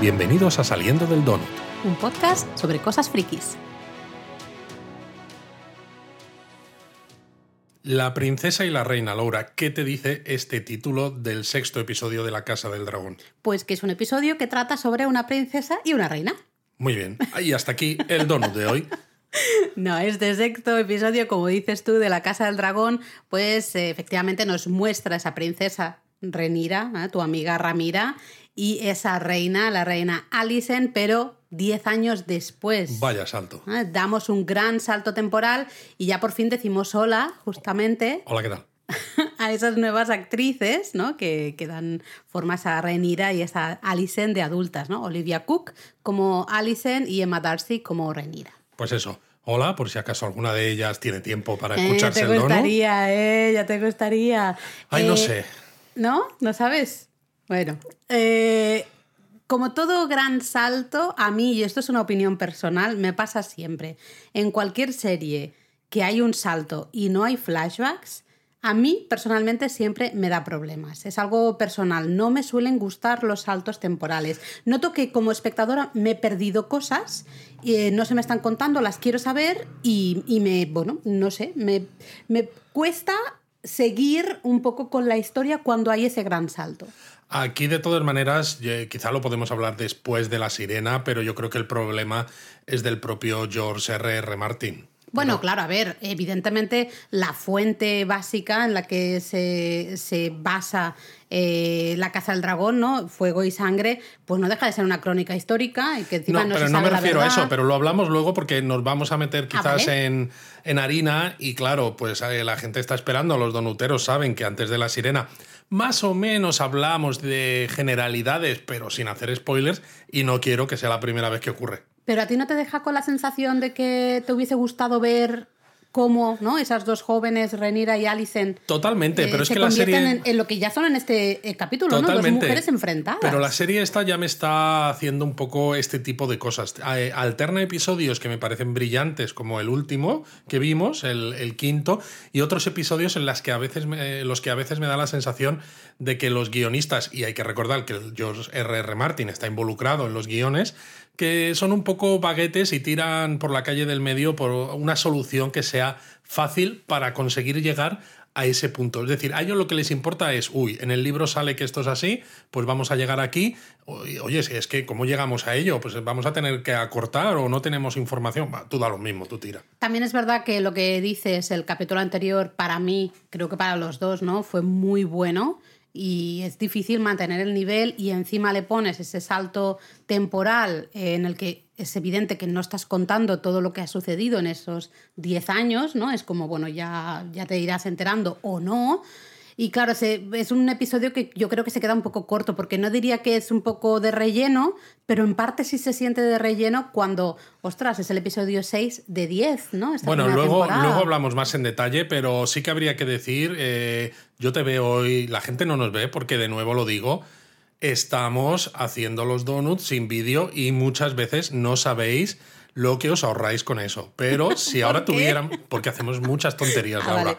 Bienvenidos a Saliendo del Donut. Un podcast sobre cosas frikis. La princesa y la reina, Laura, ¿qué te dice este título del sexto episodio de La Casa del Dragón? Pues que es un episodio que trata sobre una princesa y una reina. Muy bien. Y hasta aquí el donut de hoy. No, este sexto episodio, como dices tú, de La Casa del Dragón, pues eh, efectivamente nos muestra esa princesa Renira, ¿eh? tu amiga Ramira, y esa reina, la reina Alicent, pero 10 años después. Vaya salto. ¿eh? Damos un gran salto temporal y ya por fin decimos hola, justamente. Hola, ¿qué tal? a esas nuevas actrices, ¿no? Que, que dan forma a esa Renira y esa Alicent de adultas, ¿no? Olivia Cook como Alicent y Emma Darcy como Renira. Pues eso. Hola, por si acaso alguna de ellas tiene tiempo para Eh, escucharse ya el te donut. gustaría, eh, ya te gustaría. Ay, no Eh, sé. ¿No? ¿No sabes? Bueno, eh, como todo gran salto, a mí, y esto es una opinión personal, me pasa siempre. En cualquier serie que hay un salto y no hay flashbacks, a mí personalmente siempre me da problemas. Es algo personal. No me suelen gustar los saltos temporales. Noto que como espectadora me he perdido cosas, eh, no se me están contando, las quiero saber y, me, bueno, no sé, me, me cuesta seguir un poco con la historia cuando hay ese gran salto. Aquí, de todas maneras, quizá lo podemos hablar después de La Sirena, pero yo creo que el problema es del propio George R.R. R. Martin. Bueno, claro, a ver, evidentemente la fuente básica en la que se, se basa eh, la caza del dragón, ¿no? Fuego y sangre, pues no deja de ser una crónica histórica y que encima No, no, pero se no sabe me refiero a eso, pero lo hablamos luego porque nos vamos a meter quizás vale. en, en harina y claro, pues eh, la gente está esperando, los donuteros saben que antes de la sirena más o menos hablamos de generalidades, pero sin hacer spoilers y no quiero que sea la primera vez que ocurre. Pero a ti no te deja con la sensación de que te hubiese gustado ver cómo, ¿no? Esas dos jóvenes, Renira y Alicent, Totalmente, eh, pero es se que la serie... en, en lo que ya son en este eh, capítulo, ¿no? Totalmente. Dos mujeres enfrentadas. Pero la serie esta ya me está haciendo un poco este tipo de cosas. Eh, Alterna episodios que me parecen brillantes, como el último que vimos, el, el quinto, y otros episodios en las que a veces me- los que a veces me da la sensación de que los guionistas, y hay que recordar que George R.R. R. Martin está involucrado en los guiones, que son un poco baguetes y tiran por la calle del medio por una solución que sea fácil para conseguir llegar a ese punto. Es decir, a ellos lo que les importa es, uy, en el libro sale que esto es así, pues vamos a llegar aquí. Oye, si es que, ¿cómo llegamos a ello? Pues vamos a tener que acortar o no tenemos información. Tú da lo mismo, tú tira. También es verdad que lo que dices, el capítulo anterior, para mí, creo que para los dos, ¿no? Fue muy bueno y es difícil mantener el nivel y encima le pones ese salto temporal eh, en el que es evidente que no estás contando todo lo que ha sucedido en esos 10 años, ¿no? Es como, bueno, ya, ya te irás enterando o no. Y claro, se- es un episodio que yo creo que se queda un poco corto, porque no diría que es un poco de relleno, pero en parte sí se siente de relleno cuando, ostras, es el episodio 6 de 10, ¿no? Esta Bueno, luego, temporada. luego hablamos más en detalle, pero sí que habría que decir, eh, yo te veo hoy, la gente no nos ve porque de nuevo lo digo, estamos haciendo los donuts sin vídeo y muchas veces no sabéis lo que os ahorráis con eso. Pero si ahora tuvieran, porque hacemos muchas tonterías, Ah, Laura,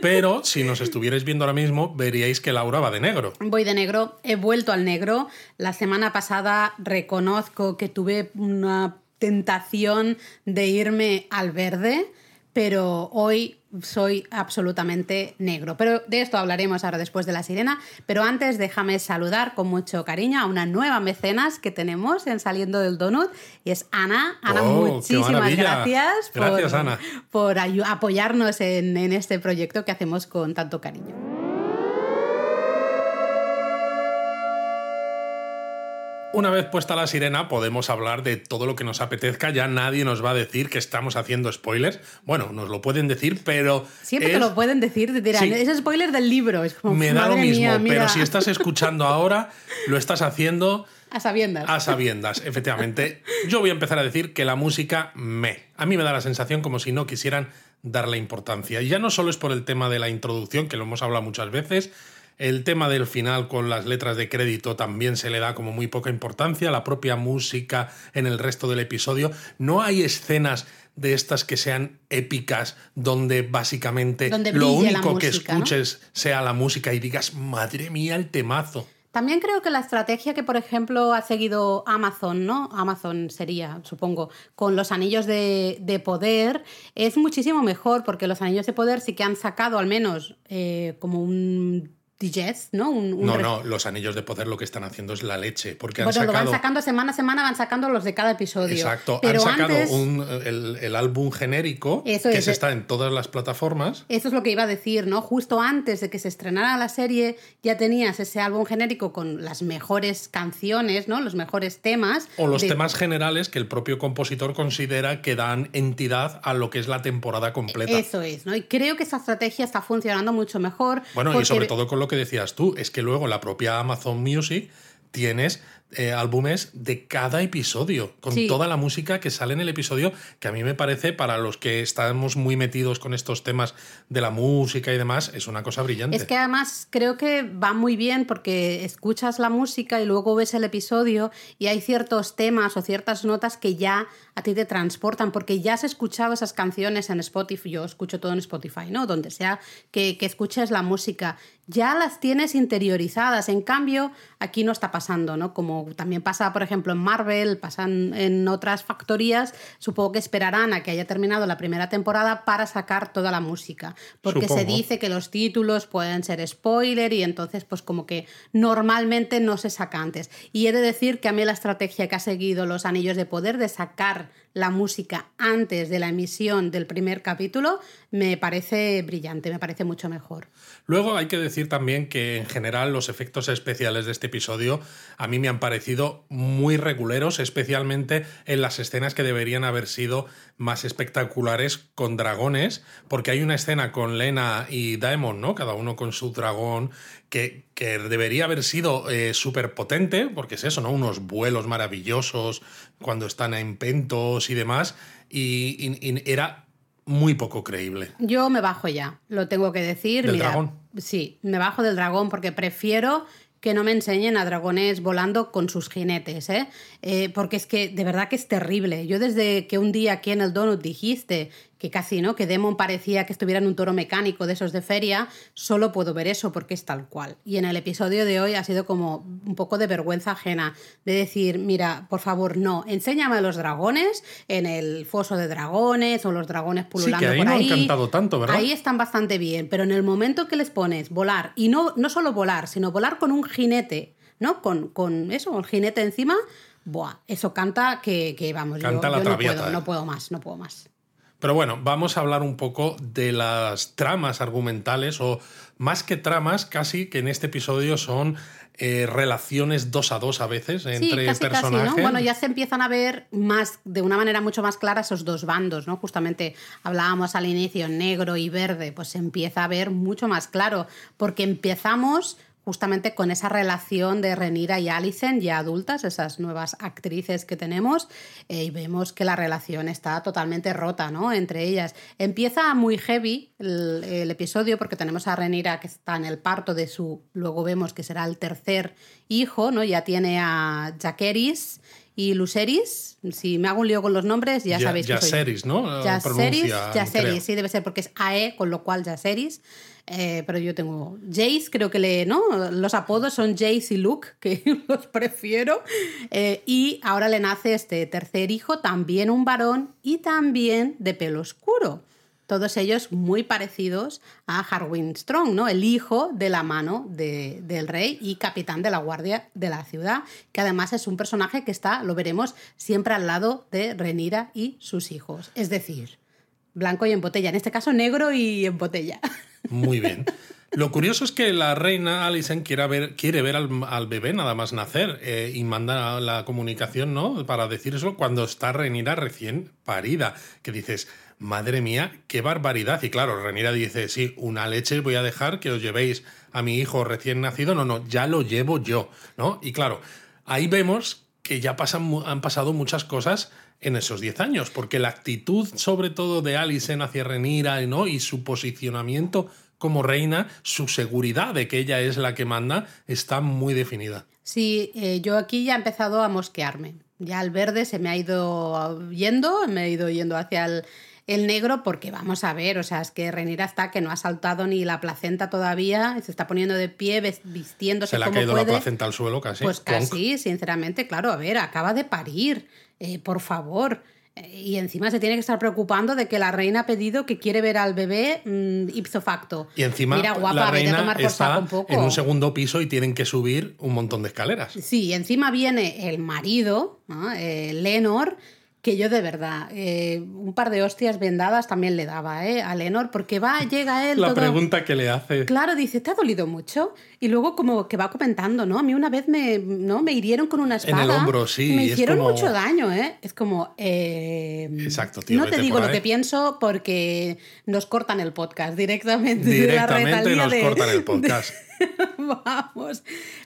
pero si nos estuvierais viendo ahora mismo, veríais que Laura va de negro. Voy de negro, he vuelto al negro. La semana pasada reconozco que tuve una tentación de irme al verde, pero hoy soy absolutamente negro. Pero de esto hablaremos ahora después de la sirena. Pero antes déjame saludar con mucho cariño a una nueva mecenas que tenemos en Saliendo del Donut y es Ana. Ana, Oh, muchísimas gracias, Gracias, por, Ana. por ayu- apoyarnos en, en este proyecto que hacemos con tanto cariño. Una vez puesta la sirena, podemos hablar de todo lo que nos apetezca. Ya nadie nos va a decir que estamos haciendo spoilers. Bueno, nos lo pueden decir, pero. Siempre te lo pueden decir, te dirán, Sí. es spoiler del libro. Es como, Me da lo mismo, mía, pero si estás escuchando ahora, lo estás haciendo a sabiendas. a sabiendas, efectivamente. Yo voy a empezar a decir que la música me. A mí me da la sensación como si no quisieran darle importancia. Y ya no solo es por el tema de la introducción, que lo hemos hablado muchas veces. El tema del final con las letras de crédito también se le da como muy poca importancia. La propia música en el resto del episodio. No hay escenas de estas que sean épicas, donde básicamente Donde lo único que escuches sea la música y digas, madre mía, el temazo. También creo que la estrategia que, por ejemplo, ha seguido Amazon, ¿no? Amazon sería, supongo, con los anillos de, de poder, es muchísimo mejor, porque los anillos de poder sí que han sacado al menos eh, como un digest, ¿no? Un, un No, no, los anillos de poder lo que están haciendo es la leche, porque han Bueno, lo van sacando semana a semana, van sacando los de cada episodio. Exacto, Pero han sacado antes, un- el, el álbum genérico Eso que es, se eh. está en todas las plataformas. Eso es lo que iba a decir, ¿no? Justo antes de que se estrenara la serie, ya tenías ese álbum genérico con las mejores canciones, ¿no? Los mejores temas. O los de- temas generales que el propio compositor considera que dan entidad a lo que es la temporada completa. Eso es, ¿no? Y creo que esa estrategia está funcionando mucho mejor. Bueno, y sobre todo con lo que decías tú, es que luego la propia Amazon Music tienes eh, álbumes de cada episodio, con Sí. toda la música que sale en el episodio, que a mí me parece, para los que estamos muy metidos con estos temas de la música y demás, es una cosa brillante. Es que además creo que va muy bien porque escuchas la música y luego ves el episodio y hay ciertos temas o ciertas notas que ya a ti te transportan porque ya has escuchado esas canciones en Spotify, yo escucho todo en Spotify, ¿no? Donde sea que, que escuches la música, ya las tienes interiorizadas. En cambio, aquí no está pasando, ¿no? Como también pasa, por ejemplo, en Marvel, pasan en otras factorías, supongo que esperarán a que haya terminado la primera temporada para sacar toda la música. Porque se dice que los títulos pueden ser spoiler y entonces pues como que normalmente no se saca antes. Y he de decir que a mí la estrategia que ha seguido los Anillos de Poder de sacar la música antes de la emisión del primer capítulo me parece brillante, me parece mucho mejor. Luego hay que decir también que en general los efectos especiales de este episodio a mí me han parecido muy reguleros, especialmente en las escenas que deberían haber sido más espectaculares con dragones, porque hay una escena con Lena y Daemon, ¿no? Cada uno con su dragón, que, que debería haber sido súper potente, porque es eso, ¿no? Unos vuelos maravillosos cuando están en pentos y demás, y- y- y era muy poco creíble. Yo me bajo ya, lo tengo que decir. ¿Del Mira, dragón? Sí, me bajo del dragón porque prefiero que no me enseñen a dragones volando con sus jinetes, ¿eh? Eh, porque es que de verdad que es terrible. Yo desde que un día aquí en el Donut dijiste que casi, ¿no? Que Demon parecía que estuviera en un toro mecánico de esos de feria, solo puedo ver eso porque es tal cual. Y en el episodio de hoy ha sido como un poco de vergüenza ajena, de decir, mira, por favor, no, enséñame a los dragones en el foso de dragones o los dragones Sí, pululando que ahí por no han ahí. cantado tanto, ¿verdad? Ahí están bastante bien, pero en el momento que les pones volar, y no, no solo volar, sino volar con un jinete, ¿no? Con, con eso, el jinete encima, buah, eso canta que, que vamos, yo- Canta yo, la no puedo, eh. no puedo más, no puedo más. Pero bueno, vamos a hablar un poco de las tramas argumentales o más que tramas, casi que en este episodio son eh, relaciones dos a dos a veces Sí, entre casi, casi, personajes. ¿no? Bueno, ya se empiezan a ver más, de una manera mucho más clara esos dos bandos, ¿no? Justamente hablábamos al inicio, negro y verde, pues se empieza a ver mucho más claro, porque empezamos justamente con esa relación de Renira y Alicent ya adultas, esas nuevas actrices que tenemos, eh, y vemos que la relación está totalmente rota, ¿no? Entre ellas. Empieza muy heavy el, el episodio porque tenemos a Renira que está en el parto de su, luego vemos que será el tercer hijo, ¿no? Ya tiene a Jaqueris y Luceris. Si me hago un lío con los nombres, ya, Ya- sabéis que soy. Yaceris, ¿no? Yaceris, Yaceris, sí, debe ser porque es AE, con lo cual Yaceris. Eh, pero yo tengo Jace, creo que le, ¿no? Los apodos son Jace y Luke, que los prefiero. Eh, y ahora le nace este tercer hijo, también un varón y también de pelo oscuro. Todos ellos muy parecidos a Harwin Strong, ¿no? El hijo de la mano de- del rey y capitán de la guardia de la ciudad, que además es un personaje que está, lo veremos, siempre al lado de Renira y sus hijos. Es decir, blanco y en botella, en este caso negro y en botella. Muy bien. Lo curioso es que la reina Alicent quiere ver, quiere ver al, al bebé nada más nacer eh, y manda la comunicación, ¿no? Para decir eso cuando está Renira recién parida. Que dices, madre mía, qué barbaridad. Y claro, Renira dice, sí, una leche voy a dejar que os llevéis a mi hijo recién nacido. No, no, ya lo llevo yo, ¿no? Y claro, ahí vemos que ya pasan, han pasado muchas cosas en esos 10 años, porque la actitud, sobre todo de Alicent hacia Renira ¿no? y su posicionamiento como reina, su seguridad de que ella es la que manda, está muy definida. Sí, eh, yo aquí ya he empezado a mosquearme. Ya el verde se me ha ido yendo, me he ido yendo hacia el, El negro, porque vamos a ver, o sea, es que Renira está que no ha saltado ni la placenta todavía, se está poniendo de pie, vistiéndose Se le ha como caído puede. la placenta al suelo casi. Pues Clonk. casi, sinceramente, claro, a ver, acaba de parir, eh, por favor. Eh, Y encima se tiene que estar preocupando de que la reina ha pedido que quiere ver al bebé mm, ipso facto. Y encima Mira, guapa, la a reina tomar por está un poco. en un segundo piso y tienen que subir un montón de escaleras. Sí, y encima viene el marido, ¿no? Eh, Lenor, que yo de verdad, eh, un par de hostias vendadas también le daba ¿eh? a Lenor, porque va, llega él La todo... pregunta que le hace. Claro, dice, ¿te ha dolido mucho? Y luego como que va comentando, ¿no? A mí una vez me, ¿no? me hirieron con una En espada. el hombro, sí, Me hicieron como- mucho daño, ¿eh? Es como... eh, Exacto, tío, No te digo lo que pienso porque nos cortan el podcast directamente. de la Directamente nos de- cortan el podcast. Vamos.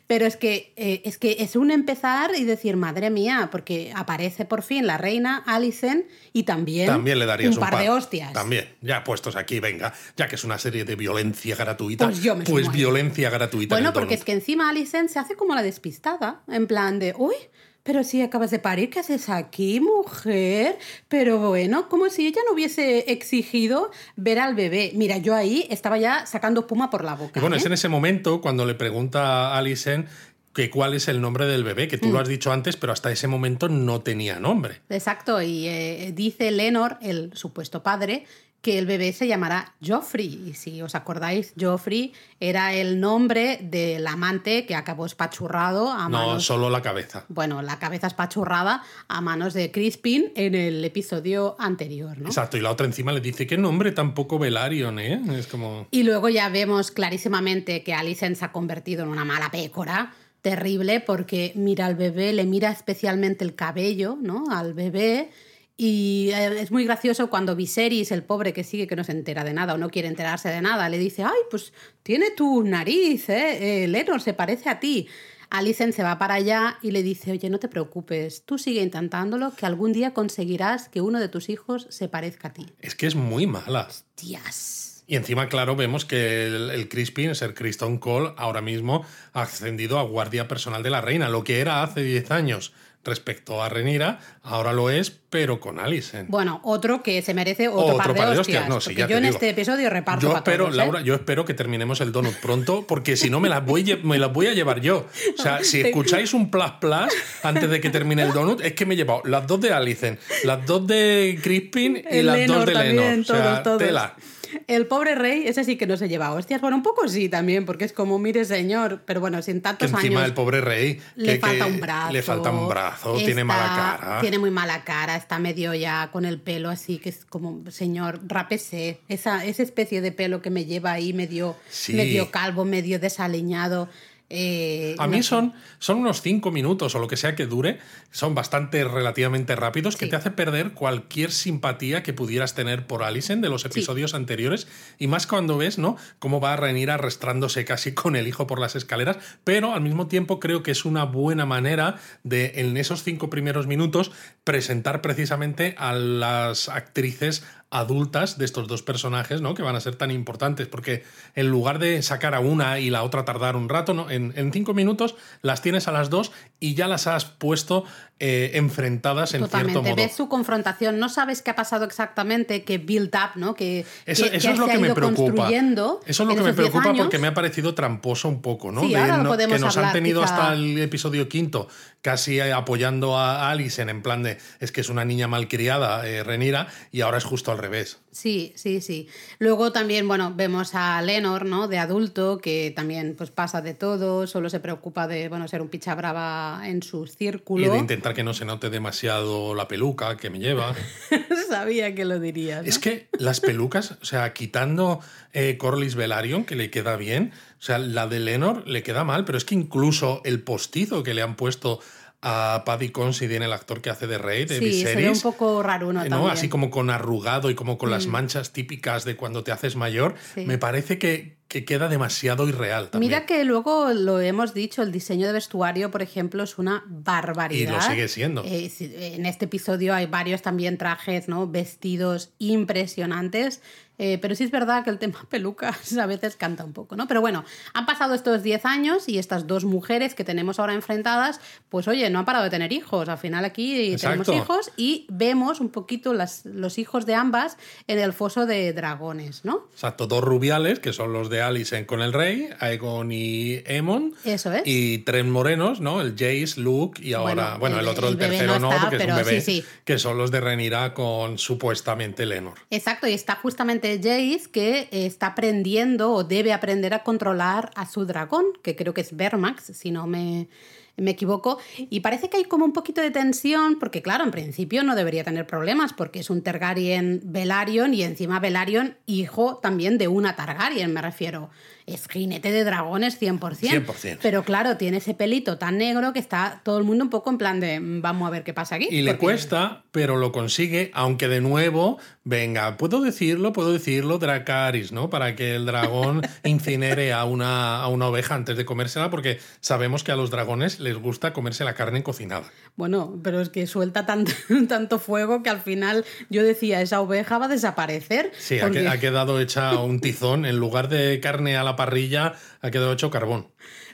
Pero es que, eh, es que es un empezar y decir, madre mía, porque aparece por fin la reina Alicent y también, También le darías un par, de hostias. También, ya puestos aquí, venga, ya que es una serie de violencia gratuita, Pues yo me pues violencia gratuita. en Bueno, porque es que encima Alicent se hace como la despistada, en plan de, uy, pero si acabas de parir, ¿qué haces aquí, mujer? Pero bueno, como si ella no hubiese exigido ver al bebé. Mira, yo ahí estaba ya sacando espuma por la boca. Y bueno, ¿eh? es en ese momento cuando le pregunta a Alison que cuál es el nombre del bebé, que tú Mm. lo has dicho antes, pero hasta ese momento no tenía nombre. Exacto, y eh, dice Lenor, el supuesto padre, que el bebé se llamará Joffrey. Y si os acordáis, Joffrey era el nombre del amante que acabó espachurrado a No, manos solo la cabeza. bueno, la cabeza espachurrada a manos de Crispin en el episodio anterior, ¿no? Exacto, y la otra encima le dice, qué nombre tampoco Velaryon, ¿eh? Es como... Y luego ya vemos clarísimamente que Alicent se ha convertido en una mala pécora, terrible, porque mira al bebé, le mira especialmente el cabello, ¿no? Al bebé. Y eh, es muy gracioso cuando Viserys, el pobre que sigue que no se entera de nada o no quiere enterarse de nada, le dice, ay, pues tiene tu nariz, ¿eh? eh Lenor se parece a ti. Alicent se va para allá y le dice, oye, no te preocupes, tú sigue intentándolo, que algún día conseguirás que uno de tus hijos se parezca a ti. Es que es muy mala. Tías. Y encima, claro, vemos que el, el Crispin, es el Criston Cole, ahora mismo ha ascendido a guardia personal de la reina. Lo que era hace 10 años respecto a Renira, ahora lo es, pero con Alicent. Bueno, otro que se merece otro, par, de hostias. No, sí, porque ya yo en digo. este episodio reparto Yo espero, todos, ¿eh? Laura, yo espero que terminemos el donut pronto, porque si no me las voy, me las voy a llevar yo. O sea, si escucháis un plus plus antes de que termine el donut, es que me he llevado las dos de Alicent, las dos de Crispin y las dos de también, Lenor. O sea, todos, todos. tela. El pobre rey, ese sí que no se lleva hostias. Bueno, un poco sí también, porque es como, mire señor, pero bueno, sin Que tantos encima años. el pobre rey Le que- falta que un brazo. Le falta un brazo, tiene mala cara. Tiene muy mala cara, está medio ya con el pelo así, que es como, señor, rápese. Esa, esa especie de pelo que me lleva ahí medio, Sí. medio calvo, medio desaliñado. Eh, A no mí sé. son, son unos cinco minutos o lo que sea que dure, son bastante relativamente rápidos, que te hace perder cualquier simpatía que pudieras tener por Alicent de los episodios anteriores, y más cuando ves, ¿no? Cómo va a Renir arrastrándose casi con el hijo por las escaleras, pero al mismo tiempo creo que es una buena manera de, en esos cinco primeros minutos, presentar precisamente a las actrices adultas de estos dos personajes, ¿no? Que van a ser tan importantes, porque en lugar de sacar a una y la otra tardar un rato, ¿no? En, en cinco minutos las tienes a las dos y ya las has puesto eh, enfrentadas en Totalmente. cierto modo. Ves su confrontación, no sabes qué ha pasado exactamente, que build up, ¿no? Que, Eso, que- eso que es lo que me preocupa. Eso es lo que me esos 10 preocupa años. porque me ha parecido tramposo un poco, ¿no? Sí, ahora lo no- podemos que nos han tenido quizá. hasta el episodio quinto casi apoyando a Alison en plan de es que es una niña malcriada, eh, Renira, y ahora es justo al revés. Sí, sí, sí. Luego también, bueno, vemos a Lenor, ¿no? De adulto, que también pues pasa de todo, solo se preocupa de, bueno, ser un picha brava en su Y círculo. de intentar que no se note demasiado la peluca que me lleva. Sabía que lo dirías. ¿no? Es que las pelucas, o sea, quitando eh, Corlys Velaryon, que le queda bien, o sea, la de Lenor le queda mal, pero es que incluso el postizo que le han puesto a Paddy Considine, el actor que hace de rey, de Sí, se ve un Viserys, poco raruno ¿no? también. Mm. Así como con arrugado y como con las manchas típicas de cuando te haces mayor, Sí. me parece que que queda demasiado irreal. También. Mira que luego lo hemos dicho, el diseño de vestuario, por ejemplo, es una barbaridad. Y lo sigue siendo. Eh, en este episodio hay varios también trajes, ¿no? Vestidos impresionantes. Eh, pero sí es verdad que el tema pelucas a veces canta un poco, ¿no? Pero bueno, han pasado estos 10 años y estas dos mujeres que tenemos ahora enfrentadas, pues oye, no han parado de tener hijos. Al final aquí tenemos hijos y vemos un poquito las, los hijos de ambas en el foso de dragones, ¿no? Exacto, dos rubiales, que son los de Alicent con el rey, Aegon y Aemon. Eso es. Y tres morenos, ¿no? El Jace, Luke y ahora, bueno, el, otro, el, tercero no, porque es un bebé, que son los de Renira con supuestamente Lenor. Exacto, y está justamente Jace que está aprendiendo o debe aprender a controlar a su dragón, que creo que es Vermax, si no me, me equivoco. Y parece que hay como un poquito de tensión, porque claro, en principio no debería tener problemas, porque es un Targaryen Velaryon y encima Velaryon hijo también de una Targaryen, me refiero es jinete de dragones 100%. 100%. Pero claro, tiene ese pelito tan negro que está todo el mundo un poco en plan de mm, vamos a ver qué pasa aquí. Y le cuesta, pero lo consigue, aunque de nuevo, venga, puedo decirlo, puedo decirlo, Dracaris, ¿no? Para que el dragón incinere a una, a una oveja antes de comérsela, porque sabemos que a los dragones les gusta comerse la carne cocinada. Bueno, pero es que suelta tanto, tanto fuego que al final yo decía, esa oveja va a desaparecer. Sí, ha quedado hecha un tizón, en lugar de carne a la parrilla ha quedado hecho carbón.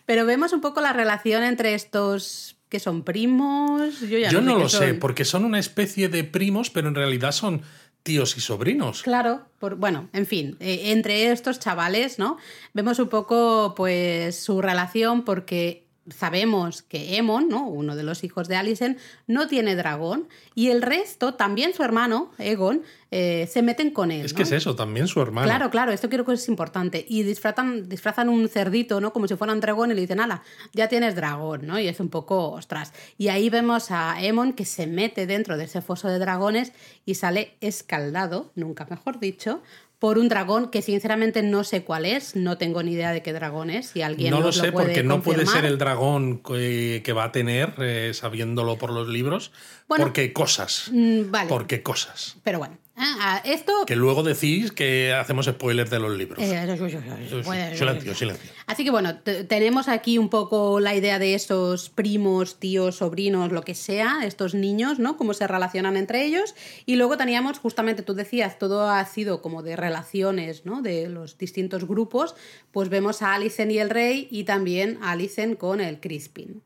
Pero vemos un poco la relación entre estos que son primos. Yo, ya Yo no, lo sé, porque son una especie de primos, pero en realidad son tíos y sobrinos. Claro, por, bueno, en fin, eh, entre estos chavales, ¿no? Vemos un poco pues su relación porque sabemos que Emon, ¿no? uno de los hijos de Alicent, no tiene dragón y el resto, también su hermano, Egon, eh, se meten con él. Es que es eso, también su hermano. Claro, claro, esto creo que es importante. Y disfrazan, disfrazan un cerdito, ¿no? Como si fuera un dragón y le dicen, ala, ya tienes dragón, ¿no? Y es un poco, ostras. Y ahí vemos a Emon que se mete dentro de ese foso de dragones y sale escaldado, nunca mejor dicho, por un dragón que sinceramente no sé cuál es, no tengo ni idea de qué dragón es. Si alguien no lo sé, porque no puede ser el dragón que, va a tener, eh, sabiéndolo por los libros, porque cosas. Mm, vale. Porque cosas. Pero bueno, Ah, esto... Que luego decís que hacemos spoilers de los libros. Silencio, silencio. Así que bueno, tenemos aquí un poco la idea de estos primos, tíos, sobrinos, lo que sea, estos niños, ¿no? Cómo se relacionan entre ellos. Y luego teníamos, justamente tú decías, todo ha sido como de relaciones, ¿no? De los distintos grupos. Pues vemos a Alicent y el rey y también a Alicent con el Crispin.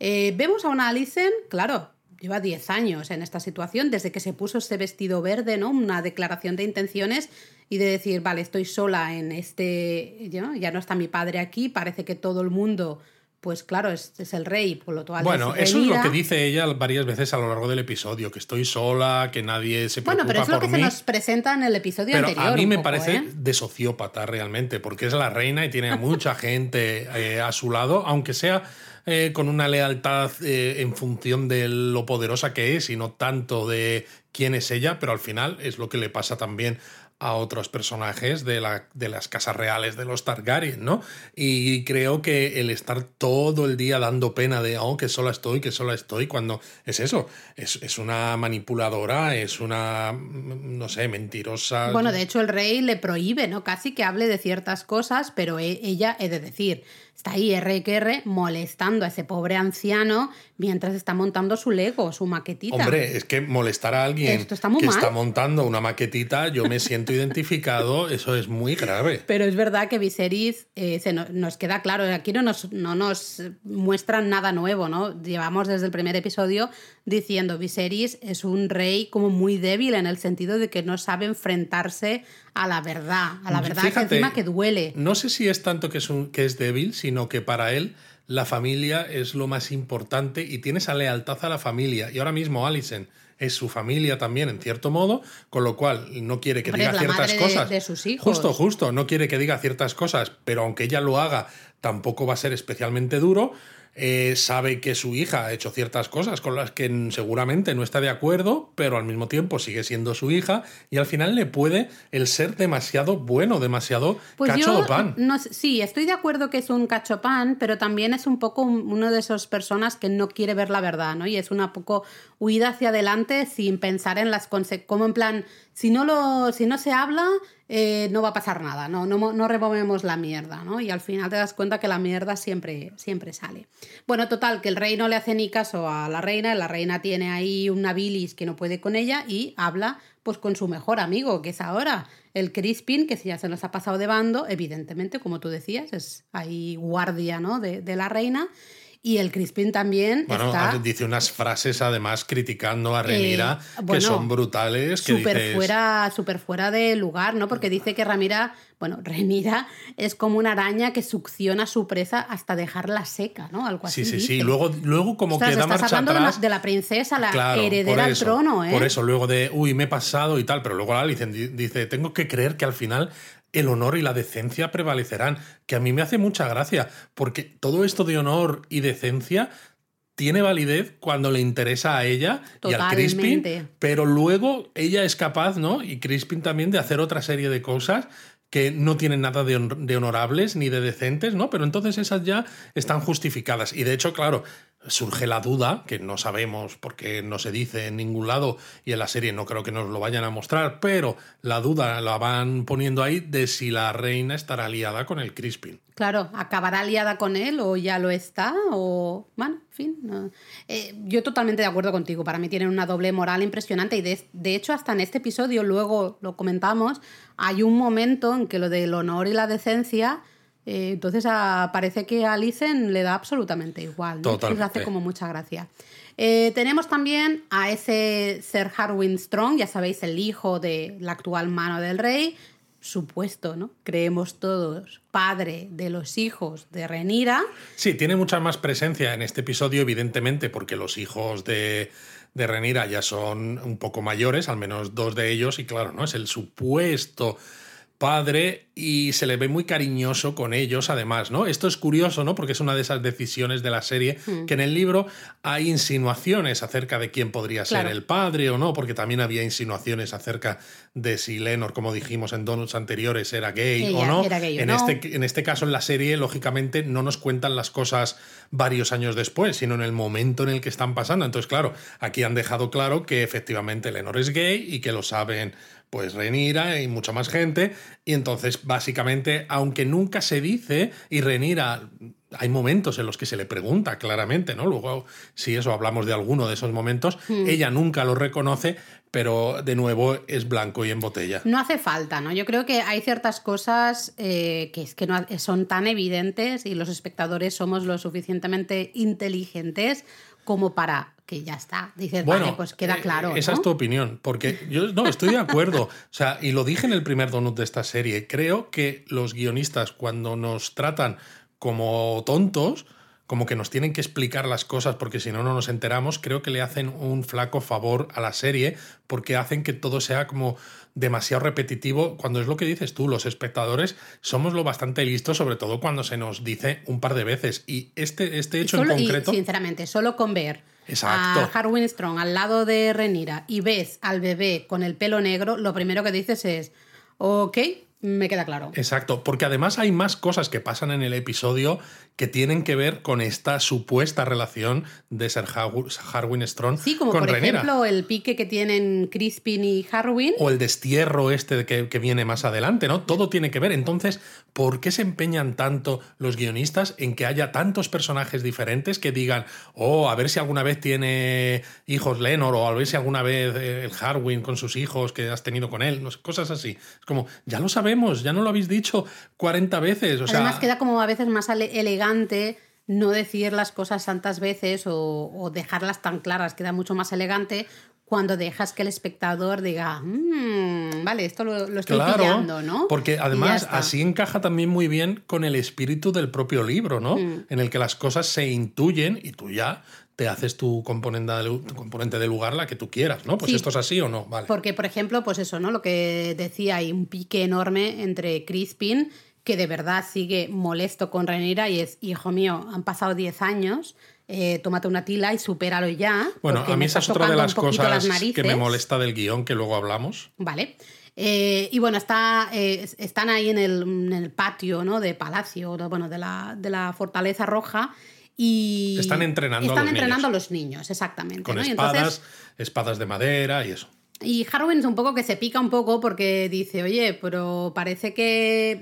Eh, vemos a una Alicent, claro, lleva 10 años en esta situación, desde que se puso ese vestido verde, ¿no? Una declaración de intenciones y de decir, vale, estoy sola en este, ya no está mi padre aquí, parece que todo el mundo pues claro, es, es, el rey, por lo tanto. Bueno, eso es lo que dice ella varias veces a lo largo del episodio, que estoy sola, que nadie se preocupa Bueno, pero es lo que se nos presenta en el episodio pero anterior. A mí me parece ¿eh? de sociópata realmente, porque es la reina y tiene mucha gente eh, a su lado, aunque sea eh, con una lealtad eh, en función de lo poderosa que es y no tanto de quién es ella, pero al final es lo que le pasa también a otros personajes de, la, de las casas reales de los Targaryen, ¿no? Y creo que el estar todo el día dando pena de, oh, que sola estoy, que sola estoy, cuando es eso, es, es una manipuladora, es una, no sé, mentirosa. Bueno, de hecho el rey le prohíbe, ¿no? Casi que hable de ciertas cosas, pero e, ella he de decir, está ahí R molestando a ese pobre anciano mientras está montando su Lego, su maquetita. Hombre, es que molestar a alguien que está montando una maquetita, yo me siento identificado, eso es muy grave. Pero es verdad que Viserys eh, se nos, queda claro, aquí no nos, no nos muestran nada nuevo, ¿no? Llevamos desde el primer episodio diciendo Viserys es un rey como muy débil en el sentido de que no sabe enfrentarse a la verdad, a la verdad que encima que duele. No sé si es tanto que es, un, que es débil, sino que para él la familia es lo más importante y tiene esa lealtad a la familia. Y ahora mismo Alison es su familia también, en cierto modo, con lo cual no quiere que diga ciertas cosas. de sus hijos. Justo, justo, no quiere que diga ciertas cosas, pero aunque ella lo haga, tampoco va a ser especialmente duro. Eh, sabe que su hija ha hecho ciertas cosas con las que seguramente no está de acuerdo, pero al mismo tiempo sigue siendo su hija y al final le puede el ser demasiado bueno, demasiado pues cacho de pan. No, sí, estoy de acuerdo que es un cacho pan, pero también es un poco uno de esas personas que no quiere ver la verdad, ¿no? Y es una poco huida hacia adelante sin pensar en las consecuencias, como en plan, si no, lo, si no se habla, eh, no va a pasar nada, no, no, no removemos la mierda, ¿no? Y al final te das cuenta que la mierda siempre, siempre sale. Bueno, total, que el rey no le hace ni caso a la reina, la reina tiene ahí una bilis que no puede con ella y habla pues con su mejor amigo, que es ahora el Crispin, que ya se nos ha pasado de bando, evidentemente, como tú decías, es ahí guardia, ¿no? de, de la reina. Y el Crispin también bueno, dice unas frases además criticando a Renira eh, que son brutales. Súper fuera, super fuera de lugar, ¿no? Porque dice que Ramira, bueno, Renira es como una araña que succiona a su presa hasta dejarla seca, ¿no? Algo así. Sí, sí, sí. Luego, luego como que da estás marcha hablando atrás. De, la, princesa, la heredera al trono, ¿eh? Por eso, luego de, uy, me he pasado y tal, pero luego Alicent dice, tengo que creer que al final el honor y la decencia prevalecerán, que a mí me hace mucha gracia, porque todo esto de honor y decencia tiene validez cuando le interesa a ella y al Crispin, pero luego ella es capaz, ¿no? Y Crispin también de hacer otra serie de cosas que no tienen nada de, honorables ni de decentes, ¿no? Pero entonces esas ya están justificadas. Y de hecho, claro, surge la duda, que no sabemos porque no se dice en ningún lado y en la serie no creo que nos lo vayan a mostrar, pero la duda la van poniendo ahí de si la reina estará aliada con el Crispin. Claro, acabará aliada con él o ya lo está o... Bueno, en fin. Eh, yo totalmente de acuerdo contigo. Para mí tienen una doble moral impresionante y de, de hecho hasta en este episodio, luego lo comentamos, hay un momento en que lo del honor y la decencia eh, entonces parece que a Alicen le da absolutamente igual. ¿no? Le hace como mucha gracia. Eh, tenemos también a ese Sir Harwin Strong, ya sabéis, el hijo de la actual mano del rey, supuesto, ¿no? Creemos todos, padre de los hijos de Renira. Sí, tiene mucha más presencia en este episodio, evidentemente, porque los hijos de, de Renira ya son un poco mayores, al menos dos de ellos, y claro, ¿no? Es el supuesto padre y se le ve muy cariñoso con ellos además, ¿no? Esto es curioso, ¿no? Porque es una de esas decisiones de la serie hmm. que en el libro hay insinuaciones acerca de quién podría ser el padre o no, porque también había insinuaciones acerca de si Lenor, como dijimos en donuts anteriores, era gay o no. en, Este, en este caso, en la serie, lógicamente, no nos cuentan las cosas varios años después, sino en el momento en el que están pasando. Entonces, claro, aquí han dejado claro que efectivamente Lenor es gay y que lo saben pues Renira y mucha más gente. Y entonces, básicamente, aunque nunca se dice, y Renira, hay momentos en los que se le pregunta claramente, ¿no? Luego, si eso hablamos de alguno de esos momentos, hmm. ella nunca lo reconoce, pero de nuevo es blanco y en botella. No hace falta, ¿no? Yo creo que hay ciertas cosas eh, que, es que no, son tan evidentes y los espectadores somos lo suficientemente inteligentes como para que ya está. Dices, bueno, pues queda eh, claro. esa es tu opinión, porque yo no estoy de acuerdo. o sea, y lo dije en el primer donut de esta serie. Creo que los guionistas, cuando nos tratan como tontos, como que nos tienen que explicar las cosas porque si no, no nos enteramos, creo que le hacen un flaco favor a la serie porque hacen que todo sea como demasiado repetitivo cuando es lo que dices tú, los espectadores somos lo bastante listos, sobre todo cuando se nos dice un par de veces. Y este, este hecho en concreto... sinceramente, solo con ver a Harwin Strong al lado de Renira y ves al bebé con el pelo negro, lo primero que dices es, ok, me queda claro. Exacto, porque además hay más cosas que pasan en el episodio que tienen que ver con esta supuesta relación de Sir Harwin Strong sí, como por ejemplo el pique que tienen Crispin y Harwin. O el destierro este que, que viene más adelante, ¿no? Todo tiene que ver. Entonces, ¿por qué se empeñan tanto los guionistas en que haya tantos personajes diferentes que digan, oh, a ver si alguna vez tiene hijos Lenor o a ver si alguna vez eh, el Harwin con sus hijos que has tenido con él, cosas así. Es como, ya lo sabemos, ya no lo habéis dicho 40 veces. O Además queda como a veces más elegante no decir las cosas tantas veces o, dejarlas tan claras, queda mucho más elegante cuando dejas que el espectador diga, mm, vale, esto lo, estoy pillando, ¿no? Porque además así encaja también muy bien con el espíritu del propio libro, ¿no? Mm. En el que las cosas se intuyen y tú ya te haces tu componente, de, componente de lugar la que tú quieras, ¿no? Pues esto es así o no, vale. Porque, por ejemplo, pues eso, ¿no? Lo que decía, hay un pique enorme entre Crispin que de verdad sigue molesto con Renira y es, hijo mío, han pasado 10 años, eh, tómate una tila y supéralo ya. Bueno, a mí esa es otra de las cosas que me molesta del guion, que luego hablamos. Vale. Eh, y bueno, está, eh, están ahí en el, patio ¿no? de Palacio, bueno, de la, de la Fortaleza Roja. Y están entrenando, están a, los entrenando niños. a los niños, exactamente. Con espadas, espadas de madera y eso. Y Harwin es un poco que se pica un poco porque dice, oye, pero parece que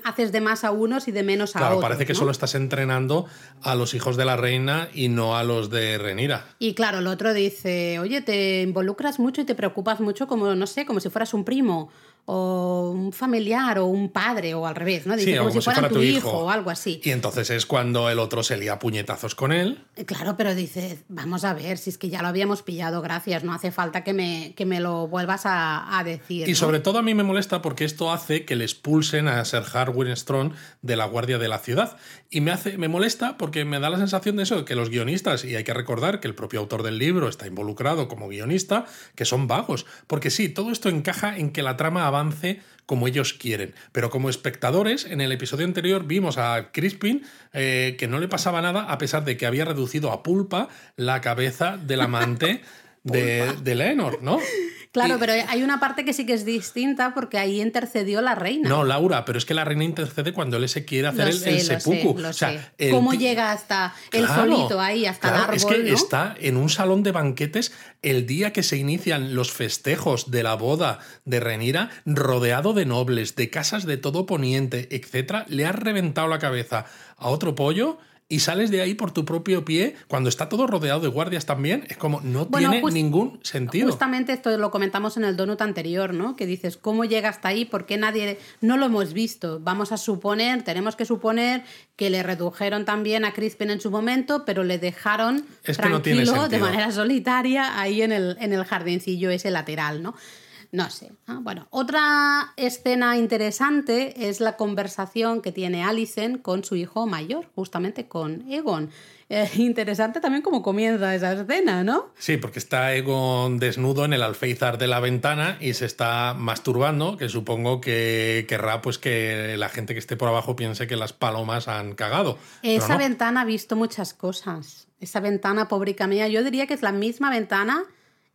mm, haces de más a unos y de menos a Claro, otros. parece que ¿no? solo estás entrenando a los hijos de la reina y no a los de Renira. Y claro, el otro dice, oye, te involucras mucho y te preocupas mucho como, no sé, como si fueras un primo o un familiar o un padre o al revés, ¿no? Dice Sí, como, si fuera tu hijo. o algo así. Y entonces es cuando el otro se lía puñetazos con él. Eh, Claro, pero dice, vamos a ver, si es que ya lo habíamos pillado, gracias, no hace falta que me, que me lo vuelvas a, a decir. Y ¿no? sobre todo a mí me molesta porque esto hace que le expulsen a Sir Harwin Strong de la guardia de la ciudad. Y me, hace, me molesta porque me da la sensación de eso, que los guionistas, y hay que recordar que el propio autor del libro está involucrado como guionista, que son vagos. Porque sí, todo esto encaja en que la trama avance como ellos quieren. Pero como espectadores, en el episodio anterior vimos a Crispin eh, que no le pasaba nada a pesar de que había reducido a pulpa la cabeza del amante de, de Lenor, ¿no? Claro, Y- pero hay una parte que sí que es distinta porque ahí intercedió la reina. No, Laura, pero es que la reina intercede cuando él se quiere hacer Lo el, sé, el lo sé, seppuku. lo o sea, sé. el ¿Cómo llega hasta el solito ahí, hasta claro, el Es árbol, que ¿no? está en un salón de banquetes el día que se inician los festejos de la boda de Renira, rodeado de nobles, de casas de todo poniente, etcétera. Le has reventado la cabeza a otro pollo. Y sales de ahí por tu propio pie cuando está todo rodeado de guardias también. Es como, no Bueno, tiene ningún sentido. Justamente esto lo comentamos en el donut anterior, ¿no? Que dices, ¿cómo llega hasta ahí? ¿Por qué nadie no lo hemos visto? Vamos a suponer, tenemos que suponer que le redujeron también a Crispin en su momento, pero le dejaron Es que no tiene tranquilo, de manera solitaria, ahí en el, en el jardincillo ese lateral, ¿no? No sé. Bueno, otra escena interesante es la conversación que tiene Alicent con su hijo mayor, justamente con Egon. Eh, interesante también cómo comienza esa escena, ¿no? Sí, porque está Egon desnudo en el alféizar de la ventana y se está masturbando, que supongo que querrá pues que la gente que esté por abajo piense que las palomas han cagado. Esa no. ventana ha visto muchas cosas. Esa ventana, pobrica mía, yo diría que es la misma ventana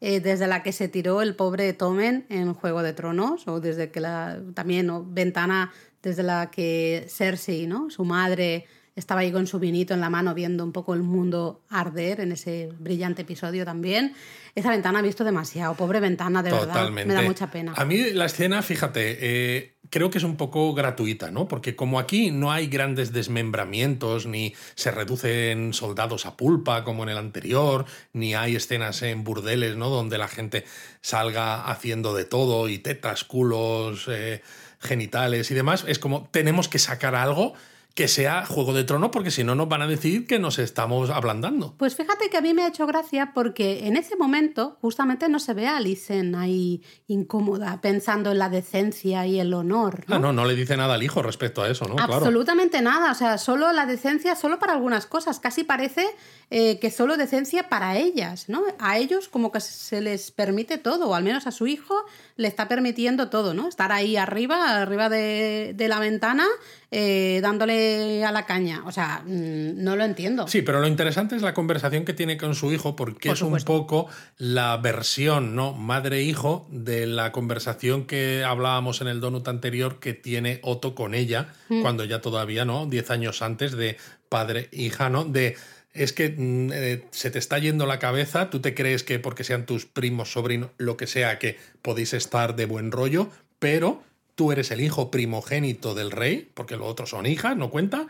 eh, desde la que se tiró el pobre Tommen en Juego de Tronos, o desde que la. también, ventana desde la que Cersei, ¿no? Su madre estaba ahí con su vinito en la mano viendo un poco el mundo arder en ese brillante episodio también. Esa ventana ha visto demasiado, pobre ventana, de verdad. Me da mucha pena. A mí la escena, fíjate, eh, creo que es un poco gratuita, ¿no? Porque como aquí no hay grandes desmembramientos, ni se reducen soldados a pulpa como en el anterior, ni hay escenas en burdeles, ¿no? Donde la gente salga haciendo de todo y tetas, culos, eh, genitales y demás. Es como tenemos que sacar algo que sea Juego de Trono, porque si no nos van a decir que nos estamos ablandando. Pues fíjate que a mí me ha hecho gracia porque en ese momento justamente no se ve a Alicent ahí incómoda, pensando en la decencia y el honor. ¿no? Ah, no, no le dice nada al hijo respecto a eso, ¿no? Claro. Absolutamente nada, o sea, solo la decencia, solo para algunas cosas, casi parece eh, que solo decencia para ellas, ¿no? A ellos como que se les permite todo, o al menos a su hijo le está permitiendo todo, ¿no? Estar ahí arriba, arriba de, de la ventana, eh, dándole a la caña, o sea, mm, no lo entiendo. Sí, pero lo interesante es la conversación que tiene con su hijo, porque Por es un poco la versión, ¿no? Madre-hijo de la conversación que hablábamos en el donut anterior que tiene Otto con ella, Mm. cuando ya todavía, ¿no? Diez años antes de padre-hija, ¿no? De. Es que mm, eh, se te está yendo la cabeza, tú te crees que porque sean tus primos, sobrinos, lo que sea, que podéis estar de buen rollo, pero tú eres el hijo primogénito del rey, porque los otros son hijas, no cuenta,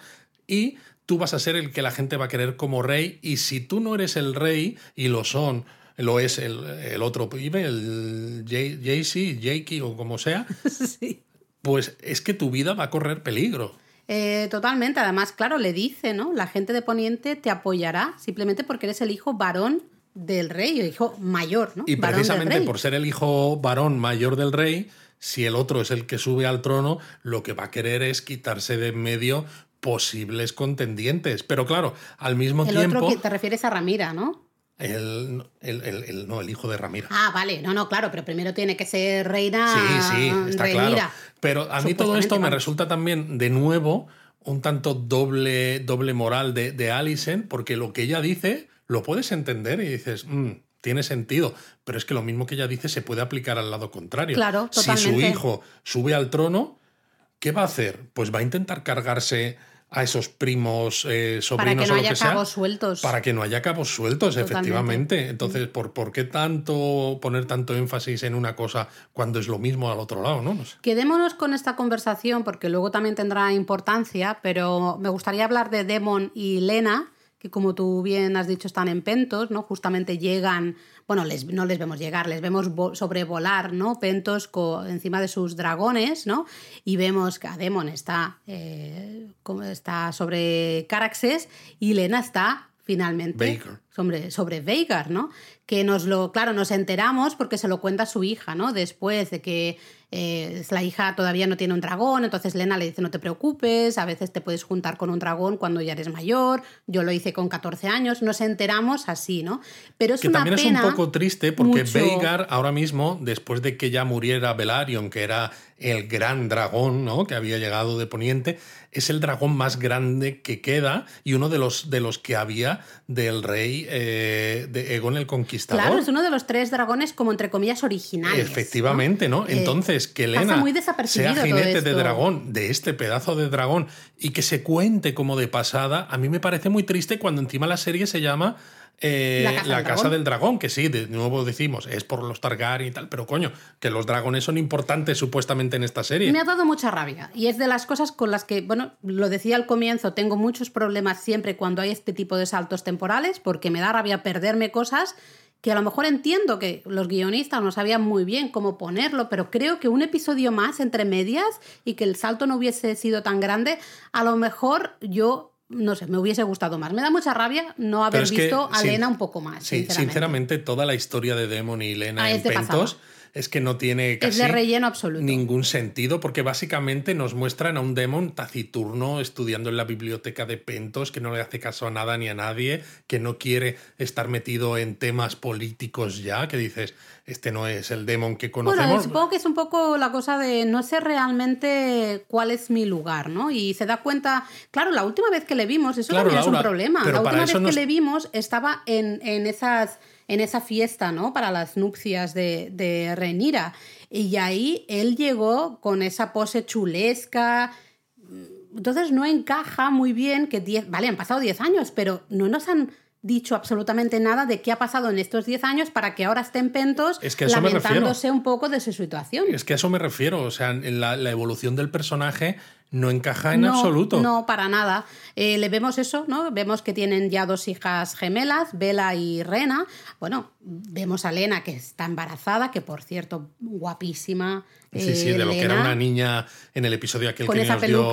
y tú vas a ser el que la gente va a querer como rey, y si tú no eres el rey, y lo son, lo es el, el otro pibe, el Jay- Jaycee, Jakey o como sea, Sí. pues es que tu vida va a correr peligro. Eh, totalmente, además, claro, le dice, ¿no? La gente de Poniente te apoyará simplemente porque eres el hijo varón del rey, el hijo mayor, ¿no? Y Varón precisamente por ser el hijo varón mayor del rey, si el otro es el que sube al trono, lo que va a querer es quitarse de en medio posibles contendientes. Pero claro, al mismo El tiempo, otro que te refieres a Ramira, ¿no? el, el- el- el- no, el hijo de Ramira. Ah, vale, no, no, claro, pero primero tiene que ser reina. Sí, sí, está claro. Pero a mí todo esto me resulta también, de nuevo, un tanto doble, doble moral de, de Alicent, porque lo que ella dice lo puedes entender y dices, "Mm, tiene sentido, pero es que lo mismo que ella dice se puede aplicar al lado contrario. Claro, Si su totalmente. hijo sube al trono, ¿qué va a hacer? Pues va a intentar cargarse a esos primos, eh, sobrinos Para que no o lo haya que sea, cabos sueltos. Para que no haya cabos sueltos, Totalmente. efectivamente. Entonces, ¿por, ¿por qué tanto poner tanto énfasis en una cosa cuando es lo mismo al otro lado? ¿no? No sé. Quedémonos con esta conversación porque luego también tendrá importancia, pero me gustaría hablar de Demon y Lena, que como tú bien has dicho están en Pentos, ¿no? Justamente llegan, bueno, les, no les vemos llegar, les vemos vo- sobrevolar, ¿no? Pentos co- encima de sus dragones, ¿no? Y vemos que a Demon está, eh, como está sobre Caraxes y Lena está finalmente sobre, sobre Veigar, ¿no? Que nos lo, claro, nos enteramos porque se lo cuenta su hija, ¿no? Después de que eh, la hija todavía no tiene un dragón, entonces Lena le dice no te preocupes, a veces te puedes juntar con un dragón cuando ya eres mayor, yo lo hice con 14 años, nos enteramos así, ¿no? Pero es Que una también pena es un poco triste porque mucho- Veigar ahora mismo, después de que ya muriera Velaryon, que era el gran dragón ¿no? que había llegado de Poniente, es el dragón más grande que queda y uno de los, de los que había del rey eh, de Egon el Conquistador. Claro, es uno de los tres dragones como entre comillas originales. ¿no? Efectivamente, ¿no? Eh, Entonces, que Elena muy desapercibido sea jinete de dragón, de este pedazo de dragón, y que se cuente como de pasada, a mí me parece muy triste cuando encima la serie se llama eh, La Casa del Casa Dragón. del Dragón, que sí, de nuevo decimos, es por los Targaryen y tal, pero coño, que los dragones son importantes supuestamente en esta serie. Me ha dado mucha rabia y es de las cosas con las que, bueno, lo decía al comienzo, tengo muchos problemas siempre cuando hay este tipo de saltos temporales porque me da rabia perderme cosas que a lo mejor entiendo que los guionistas no sabían muy bien cómo ponerlo, pero creo que un episodio más entre medias y que el salto no hubiese sido tan grande, a lo mejor yo, no sé, me hubiese gustado más. Me da mucha rabia no haber que, visto a Lena un poco más. Sí, sinceramente. sinceramente, toda la historia de Demon y Lena Ah, en Pentos. Es que no tiene Es casi de relleno absoluto. ningún sentido, porque básicamente nos muestran a un Demon taciturno estudiando en la biblioteca de Pentos, que no le hace caso a nada ni a nadie, que no quiere estar metido en temas políticos ya, que dices, este no es el Demon que Bueno, conocemos. supongo que es un poco la cosa de no sé realmente cuál es mi lugar, ¿no? Y se da cuenta, claro, la última vez que le vimos, eso Claro, también es un problema. La última vez que le vimos estaba en, en esas en esa fiesta, ¿no? Para las nupcias de, de Renira. Y ahí él llegó con esa pose chulesca. Entonces no encaja muy bien que 10, vale, han pasado 10 años, pero no nos han dicho absolutamente nada de qué ha pasado en estos 10 años para que ahora estén pentos Es que lamentándose un poco de su situación. Es que a eso me refiero, o sea, en la, la evolución del personaje no encaja en no, absoluto. No, para nada. Eh, le vemos eso, ¿no? Vemos que tienen ya dos hijas gemelas, Bella y Rena. Bueno, vemos a Lena que está embarazada, que por cierto, guapísima. Sí, sí, eh, de lo que era una niña en el episodio aquel que nos dio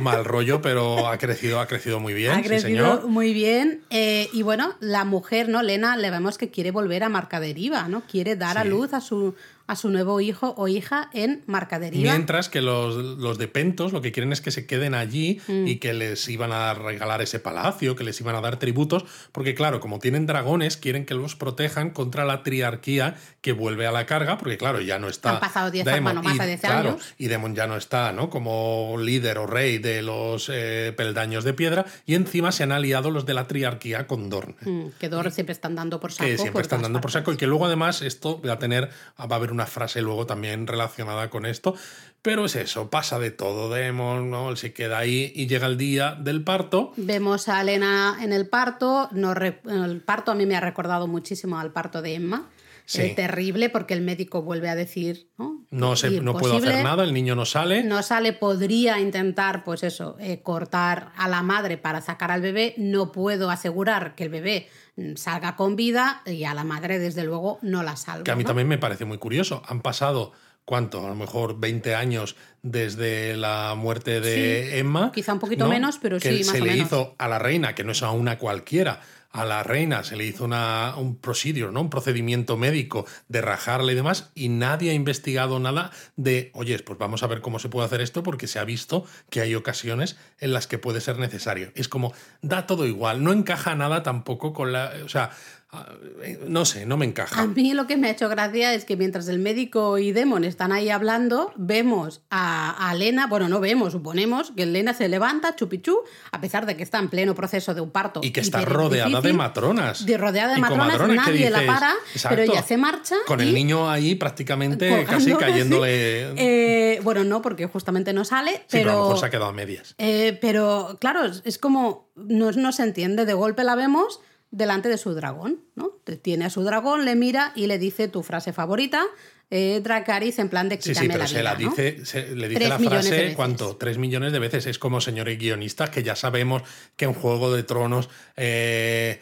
mal rollo, pero ha crecido, ha crecido muy bien, ha sí crecido señor. muy bien. Eh, y bueno, la mujer, ¿no? Lena, le vemos que quiere volver a Marcaderiva, ¿no? Quiere dar a luz a su, a su nuevo hijo o hija en Marcaderiva. Mientras que los, los de Pentos lo que quieren es que se queden allí Mm. y que les iban a regalar ese palacio, que les iban a dar tributos, porque claro, como tienen dragones, quieren que los protejan contra la triarquía que vuelve a la carga, porque claro, ya no está. Han pasado 10 Daemon, bueno, más y, de 10 claro, años. Y Demon ya no está, ¿no? Como líder o rey de los eh, peldaños de piedra, y encima se han aliado los de la triarquía con Dorne. Mm, Que Dor siempre están dando por saco. que siempre están dando por saco y que luego además esto va a tener va a haber una frase luego también relacionada con esto pero es eso pasa de todo Demon no se queda ahí y llega el día del parto Vemos a Elena en el parto. Re- el parto a mí me ha recordado muchísimo al parto de Emma. Sí. Eh, terrible porque el médico vuelve a decir, ¿no? no se no puedo hacer nada el niño no sale No sale, podría intentar, pues eso, eh, cortar a la madre para sacar al bebé. No puedo asegurar que el bebé mm, salga con vida y a la madre, desde luego, no la salvo. que a mí ¿no? también me parece muy curioso han pasado cuánto a lo mejor 20 años desde la muerte de Sí, Emma quizá un poquito menos, pero que sí, más se o le menos. hizo a la reina que no es a una cualquiera a la reina se le hizo una, un procedure, ¿no? un procedimiento médico de rajarle y demás, y nadie ha investigado nada de, oye, pues vamos a ver cómo se puede hacer esto, porque se ha visto que hay ocasiones en las que puede ser necesario. Es como, da todo igual, no encaja nada tampoco con la. O sea, no sé, no me encaja. A mí lo que me ha hecho gracia es que mientras el médico y Demon están ahí hablando, vemos a, a Lena, bueno, no vemos, suponemos que Lena se levanta, chupichú, a pesar de que está en pleno proceso de un parto. Y que está rodeada de matronas. De rodeada de matronas, nadie la para, pero ella se marcha. Con el niño ahí prácticamente casi cayéndole. Eh, bueno, no, porque justamente no sale, pero. a lo mejor se ha quedado a medias. Eh, pero claro, es como. No, no se entiende, de golpe la vemos delante de su dragón, ¿no? Tiene a su dragón, le mira y le dice tu frase favorita, eh, Dracaris en plan de quítame sí, sí, pero la se la dice, se, le dice la frase, ¿cuánto? Tres millones de veces. Es como señores guionistas que ya sabemos que en Juego de Tronos eh,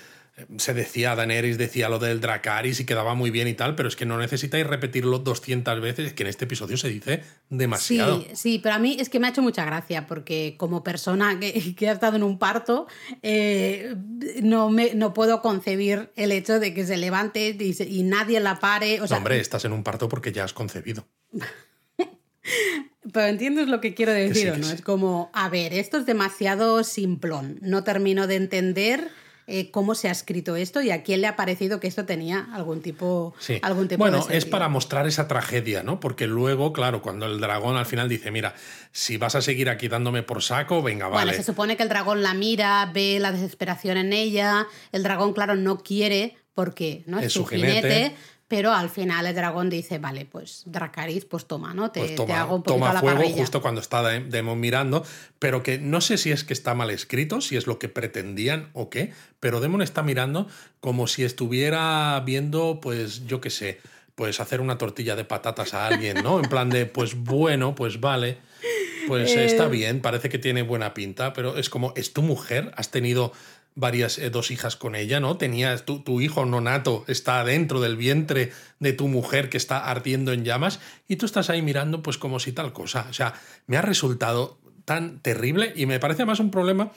se decía, Daenerys decía lo del Dracaris y quedaba muy bien y tal, pero es que no necesitáis repetirlo 200 veces, que en este episodio se dice demasiado. Sí, sí, pero a mí es que me ha hecho mucha gracia, porque como persona que, que ha estado en un parto, eh, no, me, no puedo concebir el hecho de que se levante y, nadie la pare. O sea, hombre, estás en un parto porque ya has concebido. Pero entiendes lo que quiero decir, ¿no? Es como, a ver, esto es demasiado simplón. No termino de entender eh, cómo se ha escrito esto y a quién le ha parecido que esto tenía algún tipo, algún tipo bueno, es para mostrar esa tragedia, ¿no? Porque luego, claro, cuando el dragón al final dice, mira, si vas a seguir aquí dándome por saco, venga, vale. Bueno, se supone que el dragón la mira, ve la desesperación en ella, el dragón, claro, no quiere porque no es, su jinete pero al final el dragón dice, vale, pues Dracaris, pues toma, ¿no? Te, pues toma, hago un poquito toma la fuego justo cuando está Demon mirando, pero que no sé si es que está mal escrito, si es lo que pretendían o qué, pero Demon está mirando como si estuviera viendo, pues yo qué sé, pues hacer una tortilla de patatas a alguien, ¿no? En plan de, pues bueno, pues vale, pues está eh. bien, parece que tiene buena pinta, pero es como, es tu mujer, has tenido varias, eh, dos hijas con ella, ¿no? Tenías tu, tu hijo nonato, está dentro del vientre de tu mujer que está ardiendo en llamas y tú estás ahí mirando pues como si tal cosa. O sea, me ha resultado tan terrible y me parece más un problema.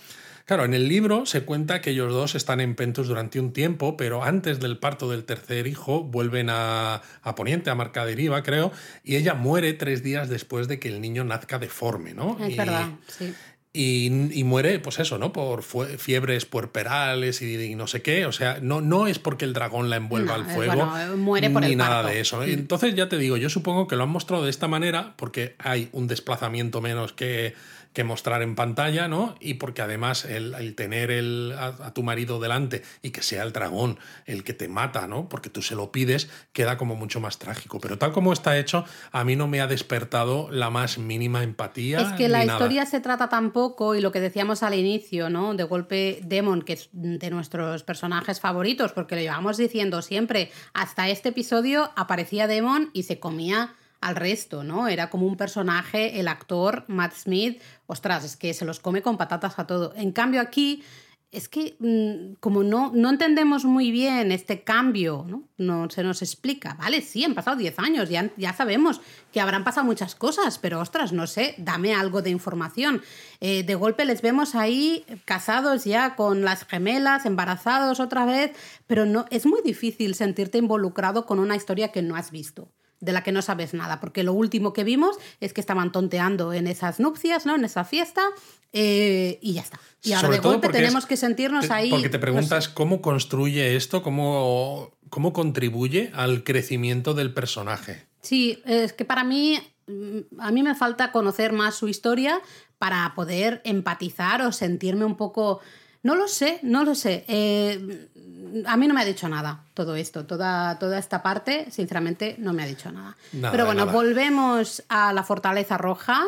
Claro, en el libro se cuenta que ellos dos están en Pentus durante un tiempo, pero antes del parto del tercer hijo vuelven a, a Poniente, a Marca Deriva, creo, y ella muere tres días después de que el niño nazca deforme, ¿no? Es verdad, sí. Y, muere, pues eso, ¿no? Por fiebres puerperales y, no sé qué. O sea, no, no es porque el dragón la envuelva al fuego. muere por ni nada de eso. Entonces, ya te digo, yo supongo que lo han mostrado de esta manera porque hay un desplazamiento menos que que mostrar en pantalla, ¿no? Y porque además el, tener el, a, tu marido delante y que sea el dragón el que te mata, ¿no? Porque tú se lo pides, queda como mucho más trágico. Pero tal como está hecho, a mí no me ha despertado la más mínima empatía. Es que la historia se trata tan poco y lo que decíamos al inicio, ¿no? De golpe, Demon, que es de nuestros personajes favoritos, porque lo llevamos diciendo siempre, hasta este episodio aparecía Demon y se comía al resto, ¿no? Era como un personaje, el actor Matt Smith, ostras, es que se los come con patatas a todo. En cambio aquí es que mm, como no, no entendemos muy bien este cambio, ¿no? no se nos explica, vale, sí, han pasado 10 años, ya, ya sabemos que habrán pasado muchas cosas, pero ostras, no sé, dame algo de información. Eh, de golpe les vemos ahí casados ya con las gemelas, embarazados otra vez, pero no, es muy difícil sentirte involucrado con una historia que no has visto de la que no sabes nada, porque lo último que vimos es que estaban tonteando en esas nupcias, ¿no? En esa fiesta, eh, y ya está. Y ahora de golpe tenemos que sentirnos ahí. Porque te preguntas cómo construye esto, cómo, cómo contribuye al crecimiento del personaje. Sí, es que para mí, mm, a mí me falta conocer más su historia para poder empatizar o sentirme un poco no lo sé, no lo sé. Eh, a mí no me ha dicho nada todo esto, toda, toda esta parte, sinceramente, no me ha dicho nada. Pero bueno, volvemos a la Fortaleza Roja.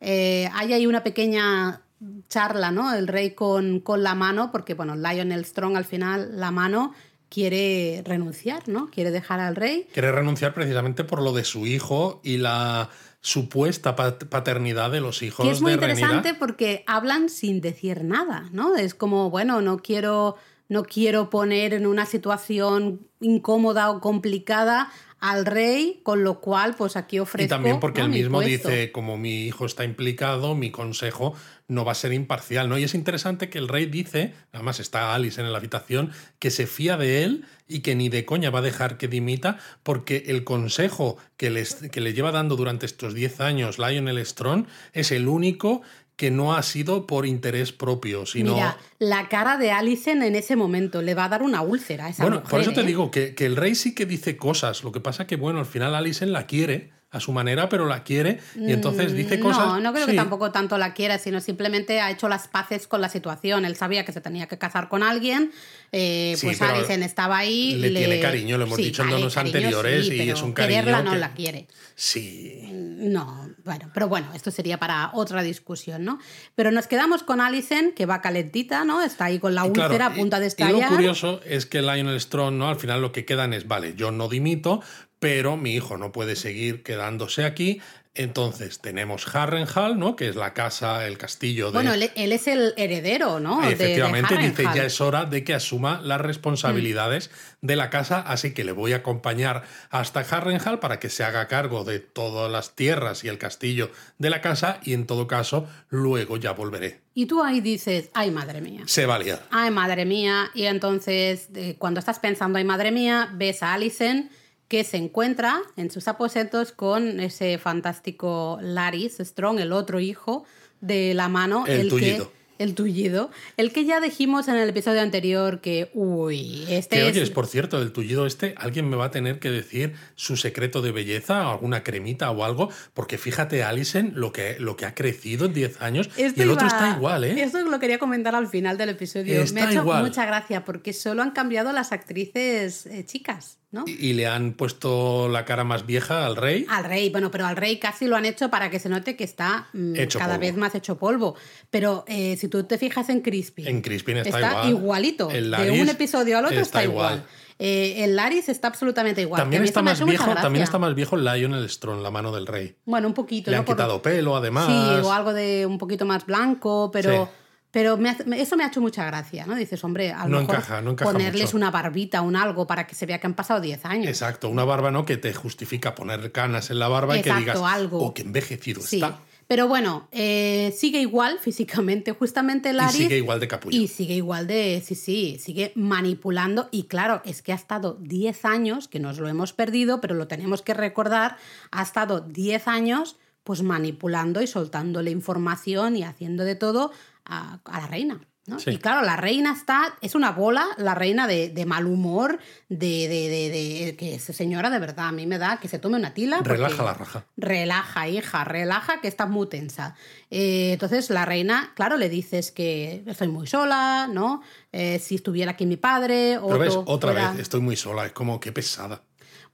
Eh, hay ahí una pequeña charla, ¿no? El rey con, con la mano, porque bueno, Lionel Strong al final, la mano quiere renunciar, ¿no? Quiere dejar al rey. Quiere renunciar precisamente por lo de su hijo y la supuesta paternidad de los hijos que es muy interesante porque hablan sin decir nada, ¿no? Es como, bueno, no quiero, no quiero poner en una situación incómoda o complicada al rey, con lo cual, pues aquí ofrezco. Y también porque él mismo dice, como mi hijo está implicado, mi consejo no va a ser imparcial, ¿no? Y es interesante que el rey dice, además está Alice en la habitación, que se fía de él y que ni de coña va a dejar que dimita, porque el consejo que, les, que le lleva dando durante estos 10 años Lionel Strong es el único que no ha sido por interés propio, sino... Mira, la cara de Alicent en ese momento le va a dar una úlcera a esa bueno, mujer, por eso te ¿eh? digo que, que el rey sí que dice cosas. Lo que pasa que, bueno, al final Alicent la quiere a su manera, pero la quiere y entonces dice Mm, cosas. No, no creo que tampoco tanto la quiera, sino simplemente ha hecho las paces con la situación. Él sabía que se tenía que casar con alguien, eh, Sí, pues Alicent estaba ahí. le tiene cariño, lo hemos dicho en cariño anteriores, sí, y es un cariño Quererla no la quiere. Sí. No, bueno, pero bueno, esto sería para otra discusión, ¿no? Pero nos quedamos con Alicent, que va calentita, ¿no? Está ahí con la claro, úlcera a punto de estallar. Y lo curioso es que Lionel Strong, ¿no? Al final lo que quedan es, vale, yo no dimito, pero mi hijo no puede seguir quedándose aquí. Entonces tenemos Harrenhal, ¿no? Que es la casa, el castillo de. Bueno, él, es el heredero, ¿no? De- de Efectivamente, dice ya es hora de que asuma las responsabilidades Mm. de la casa, así que le voy a acompañar hasta Harrenhal para que se haga cargo de todas las tierras y el castillo de la casa y en todo caso luego ya volveré. Y tú ahí dices, ay, madre mía. Se va a liar. Ay, madre mía. Y entonces, cuando estás pensando, ay, madre mía, ves a Alicent que se encuentra en sus aposentos con ese fantástico Laris Strong, el otro hijo de la mano. El que- tullido. el tullido. El que ya dijimos en el episodio anterior que, uy, este Que es... oyes, por cierto, del tullido este, alguien me va a tener que decir su secreto de belleza, o alguna cremita o algo, porque fíjate, Alison, lo que, lo que ha crecido en 10 años, Esto y el otro está igual, ¿eh? Esto lo quería comentar al final del episodio. Está Me ha hecho igual. mucha gracia porque solo han cambiado las actrices eh, chicas, ¿no? Y, le han puesto la cara más vieja al rey. Al rey, bueno, pero al rey casi lo han hecho para que se note que está mm, Hecho cada polvo. vez más hecho polvo. Pero eh, si tú te fijas en Crispin, En Crispin está igual. igualito. El de un episodio al otro está está, igual. igual. Eh, el Laris está absolutamente igual. También está más viejo, también está más viejo Lionel Strong, la mano del rey. Bueno, un poquito. Le ¿no? han Por- quitado pelo, además. Sí, o algo de un poquito más blanco, pero. Sí. Pero me eso me ha hecho mucha gracia, ¿no? Dices, hombre, a lo No mejor encaja, no encaja ponerles mucho. una barbita, un algo, para que se vea que han pasado 10 años. Exacto, una barba no que te justifica poner canas en la barba y que Exacto, digas, algo. oh, que envejecido Sí. está. Pero bueno, eh, sigue igual físicamente, justamente Y Laris. sigue igual de capullo. Y sigue igual de, sí, sí, sigue manipulando. Y claro, es que ha estado 10 años, que nos lo hemos perdido, pero lo tenemos que recordar, ha estado 10 años pues manipulando y soltándole información y haciendo de todo a, a la reina. ¿no? Sí. Y claro, la reina está, es una bola, la reina de, de mal humor, de, de, de, que esa señora de verdad a mí me da que se tome una tila. Relaja la raja. Relaja, hija, relaja, que estás muy tensa. Eh, entonces la reina, claro, le dices que estoy muy sola, ¿no? Eh, si estuviera aquí mi padre, o Pero ves, otra fuera- vez, estoy muy sola, es como qué pesada.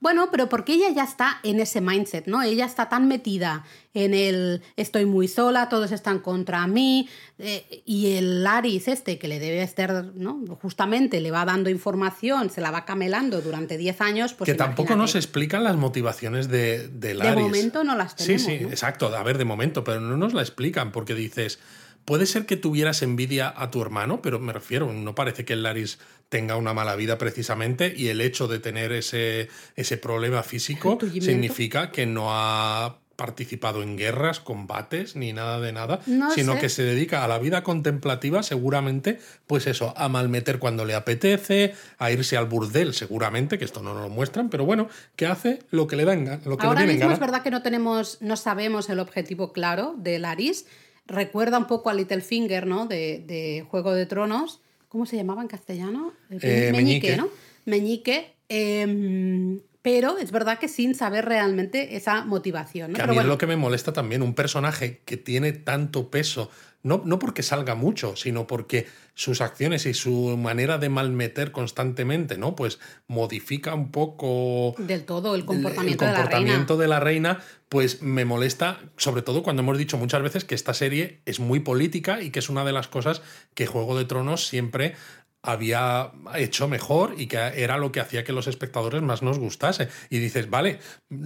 Bueno, pero porque ella ya está en ese mindset, ¿no? Ella está tan metida en el estoy muy sola, todos están contra mí, eh, y el Laris este que le debe estar, ¿no? Justamente le va dando información, se la va camelando durante 10 años, pues que tampoco nos explican las motivaciones de, de Laris. momento no las Sí, tenemos, sí, ¿no? exacto. A ver, de momento, pero no nos la explican porque dices, puede ser que tuvieras envidia a tu hermano, pero me refiero, no parece que el Laris tenga una mala vida precisamente y el hecho de tener ese, ese problema físico significa que no ha participado en guerras, combates, ni nada de nada, No sino sé. que se dedica a la vida contemplativa, seguramente, pues eso, a malmeter cuando le apetece, a irse al burdel, seguramente, que esto no nos lo muestran, pero bueno, que hace lo que le dan, lo que Ahora le mismo gana. es verdad que no tenemos, no sabemos el objetivo claro de Laris. Recuerda un poco a Littlefinger, ¿no? De, de Juego de Tronos. ¿Cómo se llamaba en castellano? Eh, Meñique. ¿no? Meñique. eh, pero es verdad que sin saber realmente esa motivación. ¿no? Que a Pero mí es lo que me molesta también, un personaje que tiene tanto peso, no, no porque salga mucho, sino porque sus acciones y su manera de malmeter constantemente, ¿no? Pues modifica un poco del todo el el- comportamiento, el de la reina. comportamiento de la reina, pues me molesta, sobre todo cuando hemos dicho muchas veces que esta serie es muy política y que es una de las cosas que Juego de Tronos siempre había hecho mejor y que era lo que hacía que los espectadores más nos gustase. Y dices, vale,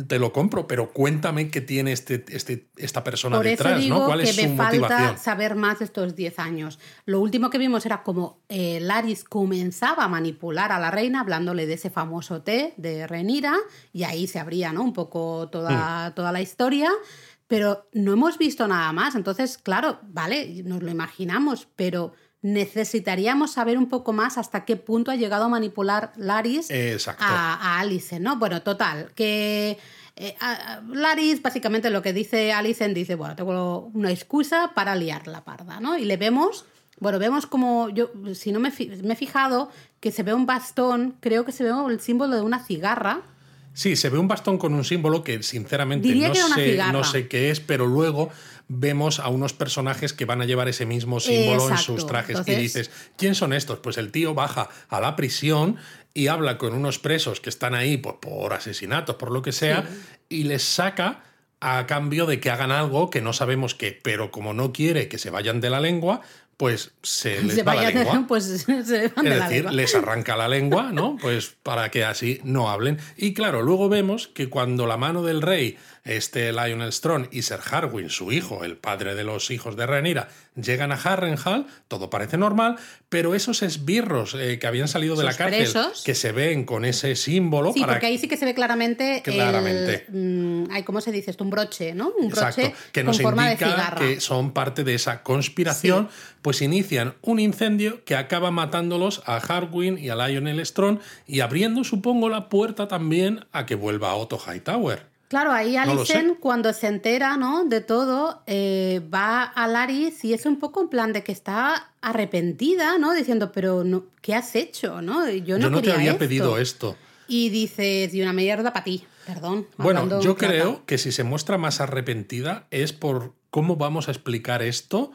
te lo compro, pero cuéntame qué tiene este, este, esta persona Por detrás, eso digo ¿no? ¿Cuál que es su me falta motivación? saber más de estos 10 años. Lo último que vimos era como eh, Laris comenzaba a manipular a la reina hablándole de ese famoso té de Renira y ahí se abría ¿no? un poco Hmm. toda, toda la historia. Pero no hemos visto nada más. Entonces, claro, vale, nos lo imaginamos, pero necesitaríamos saber un poco más hasta qué punto ha llegado a manipular Laris a, a Alice, ¿no? Bueno, total, que eh, a- Laris básicamente lo que dice Alicent dice, bueno, tengo una excusa para liar la parda, ¿no? Y le vemos, bueno, vemos como yo, si no me, he fijado, que se ve un bastón, creo que se ve el símbolo de una cigarra. Sí, se ve un bastón con un símbolo que sinceramente Diría no, que sé, no sé qué es, pero luego vemos a unos personajes que van a llevar ese mismo símbolo en sus trajes y dices, ¿quién son estos? Pues el tío baja a la prisión y habla con unos presos que están ahí pues, por asesinatos, por lo que sea, y les saca a cambio de que hagan algo que no sabemos qué, pero como no quiere que se vayan de la lengua, pues se les se va la lengua. pues se van de Es la decir, lengua. les arranca la lengua, ¿no? Pues para que así no hablen. Y claro, luego vemos que cuando la mano del rey, este Lionel Strong y Sir Harwin, su hijo, el padre de los hijos de Rhaenyra, llegan a Harrenhal, todo parece normal, pero esos esbirros eh, que habían salido de la cárcel, presos. que se ven con ese símbolo Sí, para porque ahí sí que se ve claramente, Claramente. el... mm, ¿Cómo se dice esto? Un broche, ¿no? Un broche Exacto, que nos con forma de indica cigarra. que son parte de esa conspiración, pues inician un incendio que acaba matándolos a Harwin y a Lionel Strong y abriendo, supongo, la puerta también a que vuelva Otto Hightower. Claro, ahí Alicent, sé. cuando se entera ¿no? de todo, eh, va a Laris y es un poco en plan de que está arrepentida, ¿no? Diciendo, pero no, ¿qué has hecho? ¿no? Yo no, Yo no te quería había esto". pedido esto. Y dices, y una mierda para ti, perdón. Bueno, yo plata. creo que si se muestra más arrepentida es por cómo vamos a explicar esto,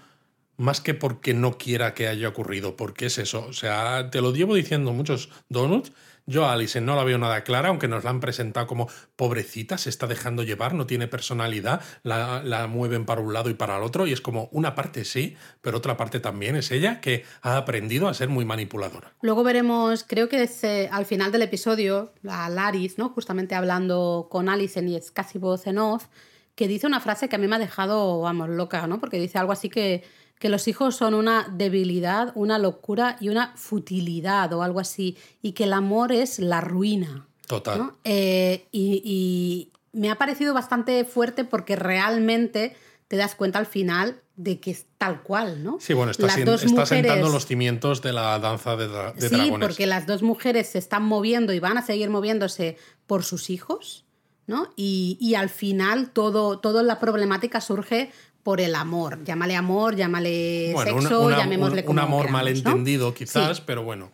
más que porque no quiera que haya ocurrido, porque es eso. O sea, te lo llevo diciendo muchos donuts. Yo a Alison no la veo nada clara, aunque nos la han presentado como pobrecita, se está dejando llevar, no tiene personalidad, la, mueven para un lado y para el otro, y es como una parte sí, pero otra parte también es ella que ha aprendido a ser muy manipuladora. Luego veremos, creo que es eh, al final del episodio, a Laris, ¿no? Justamente hablando con Alicent y es casi voz en off, que dice una frase que a mí me ha dejado, vamos, loca, ¿no? Porque dice algo así que, que los hijos son una debilidad, una locura y una futilidad o algo así, y que el amor es la ruina. Total. ¿no? Eh, y, y me ha parecido bastante fuerte porque realmente te das cuenta al final de que es tal cual, ¿no? Sí, bueno, está, Las sien- dos está mujeres- sentando los cimientos de la danza de, dra- de sí, dragones. porque las dos mujeres se están moviendo y van a seguir moviéndose por sus hijos, ¿no? Y, y al final todo, toda la problemática surge por el amor. Llámale amor, llámale Bueno, una- sexo, una- llamémosle un, como un amor queramos, ¿no? malentendido, quizás, Sí. pero bueno.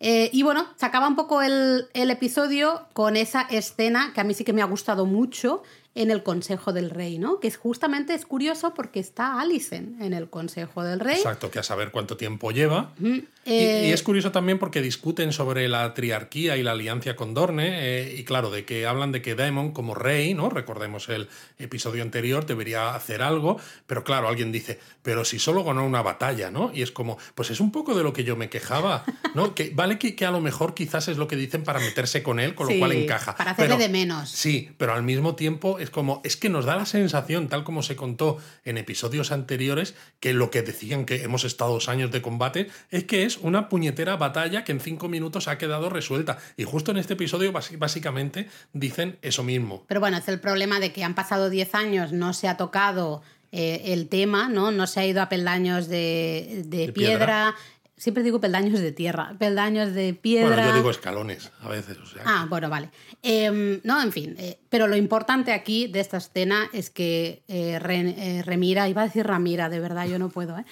Eh, y bueno, se acaba un poco el, el episodio con esa escena que a mí sí que me ha gustado mucho en el Consejo del Rey, ¿no? Que es justamente es curioso porque está Alicent en el Consejo del Rey. Exacto, que a saber cuánto tiempo lleva. Y- Eh, y, es curioso también porque discuten sobre la triarquía y la alianza con Dorne. eh, y claro, de que hablan de que Daemon, como rey, ¿no? Recordemos el episodio anterior, debería hacer algo. Pero claro, alguien dice, pero si solo ganó una batalla, ¿no? Y es como, pues es un poco de lo que yo me quejaba, ¿no? que vale que, que a lo mejor quizás es lo que dicen para meterse con él, con lo Sí, cual encaja. para hacerle Pero- de menos. Sí, pero al mismo tiempo es como, es que nos da la sensación, tal como se contó en episodios anteriores, que lo que decían que hemos estado dos años de combate, es que es una puñetera batalla que en cinco minutos ha quedado resuelta. Y justo en este episodio básicamente dicen eso mismo. Pero bueno, es el problema de que han pasado 10 años, no se ha tocado eh, el tema, ¿no? No se ha ido a peldaños de, de De piedra. piedra. Siempre digo peldaños de tierra, peldaños de piedra. Bueno, yo digo escalones a veces, o sea. Ah, bueno, vale. Em, no, en fin. eh, pero lo importante aquí de esta escena es que eh, eh, Remira, iba a decir Ramira, de verdad, yo no puedo, ¿eh?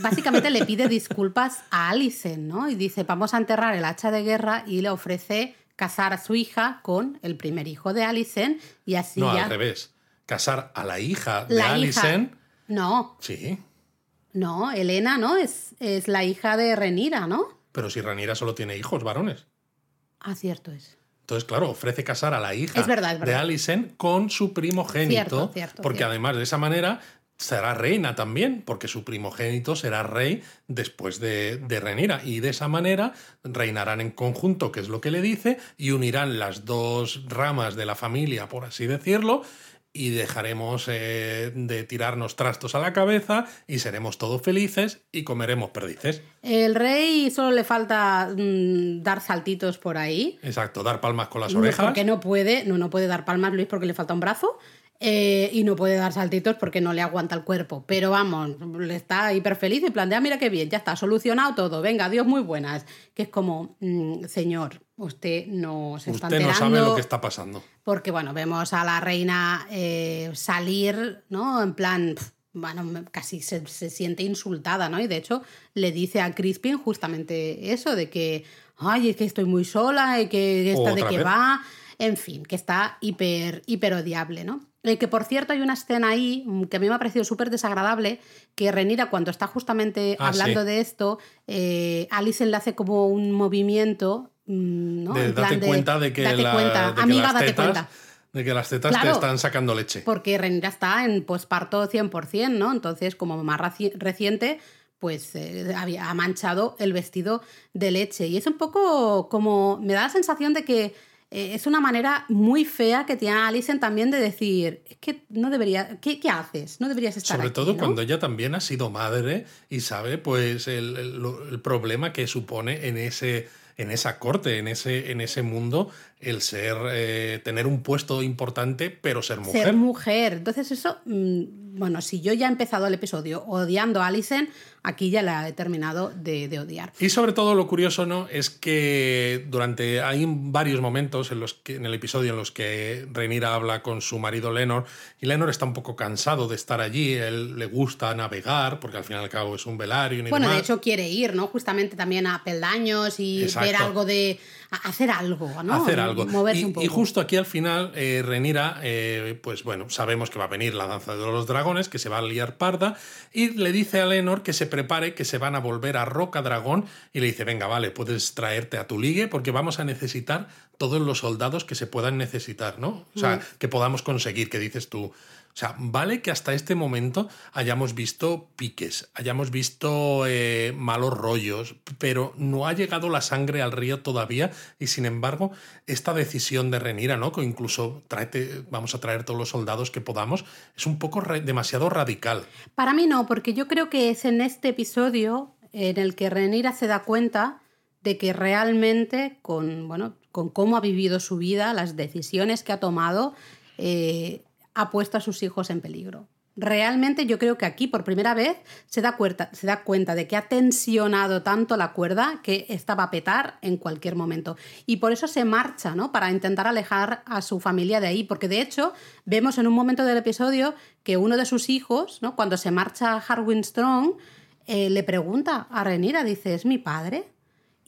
Básicamente le pide disculpas a Alicent, ¿no? Y dice, vamos a enterrar el hacha de guerra y le ofrece casar a su hija con el primer hijo de Alicent y así no, ya... al revés. Casar a la hija de La hija- Alicent. No, Sí, no, Elena, ¿no? Es, es la hija de Renira, ¿no? pero si Ranira solo tiene hijos varones. Ah, cierto es. Entonces, claro, ofrece casar a la hija Es verdad, es de. Alicent con su primogénito. Cierto, cierto, porque cierto. además de esa manera será reina también, porque su primogénito será rey después de, de Renira. Y de esa manera reinarán en conjunto, que es lo que le dice, y unirán las dos ramas de la familia, por así decirlo. Y dejaremos eh, de tirarnos trastos a la cabeza y seremos todos felices y comeremos perdices. El rey solo le falta mm, dar saltitos por ahí. Exacto, dar palmas con las No, orejas. Porque no puede, no, no puede dar palmas Luis porque le falta un brazo. Eh, y no puede dar saltitos porque no le aguanta el cuerpo. Pero vamos, le está hiper feliz y plantea, mira qué bien, ya está, solucionado todo, venga, Dios muy buenas. Que es como, mm, señor, usted no se está Usted no sabe lo que está pasando. Porque, bueno, vemos a la reina eh, salir, ¿no? En plan, bueno, casi se, se siente insultada, ¿no? Y de hecho le dice a Crispin justamente eso, de que, ay, es que estoy muy sola y que esta de qué vez. va, en fin, que está hiper, hiper odiable, ¿no? Eh, que por cierto hay una escena ahí mm, que a mí me ha parecido súper desagradable, que Renira cuando está justamente Ah, hablando sí. de esto, eh, Alison le hace como un movimiento, ¿no? De, En plan date cuenta de que, date la- cuenta, de que amiga, las date tetas, cuenta. de que las tetas Claro. te están sacando leche. Porque Renira está en posparto 100%, ¿no? Entonces, como más reciente, pues eh, había, ha manchado el vestido de leche. Y es un poco como. Me da la sensación de que eh, es una manera muy fea que tiene Alison también de decir: es que no debería. ¿Qué, qué haces? No deberías estar Sobre aquí, todo ¿no? cuando ella también ha sido madre y sabe pues el, el- lo- el problema que supone en ese en esa corte, en ese, en ese mundo, el ser, eh, tener un puesto importante, pero ser mujer. Ser mujer. Entonces, eso, mm, bueno, si yo ya he empezado el episodio odiando a Alison, aquí ya la he terminado de, de odiar. Y sobre todo lo curioso, ¿no? Es que durante hay varios momentos en los que en el episodio en los que Rhaenyra habla con su marido Lenor y Lenor está un poco cansado de estar allí, él le gusta navegar porque al fin y al cabo es un velario y Bueno, de hecho quiere ir, ¿no? Justamente también a peldaños y Exacto. ver algo de... hacer algo, ¿no? hacer algo. Moverse y, un poco. y justo aquí al final, eh, Renira, eh, pues bueno, sabemos que va a venir la danza de los dragones, que se va a liar parda, y le dice a Lenor que se prepare, que se van a volver a Roca Dragón, y le dice, venga, vale, puedes traerte a tu ligue, porque vamos a necesitar todos los soldados que se puedan necesitar, ¿no? O sea, Mm. que podamos conseguir, que dices tú. O sea, vale que hasta este momento hayamos visto piques, hayamos visto eh, malos rollos, pero no ha llegado la sangre al río todavía y sin embargo esta decisión de Renira, ¿no? Que incluso vamos a traer todos los soldados que podamos, es un poco demasiado radical. Para mí no, porque yo creo que es en este episodio en el que Renira se da cuenta de que realmente con, bueno, con cómo ha vivido su vida, las decisiones que ha tomado, eh, ha puesto a sus hijos en peligro. Realmente yo creo que aquí por primera vez se da, cuenta, se da cuenta de que ha tensionado tanto la cuerda que esta va a petar en cualquier momento. Y por eso se marcha, ¿no? Para intentar alejar a su familia de ahí. Porque de hecho vemos en un momento del episodio que uno de sus hijos, ¿no? Cuando se marcha Harwin Strong, eh, le pregunta a Renira, dice, ¿es mi padre?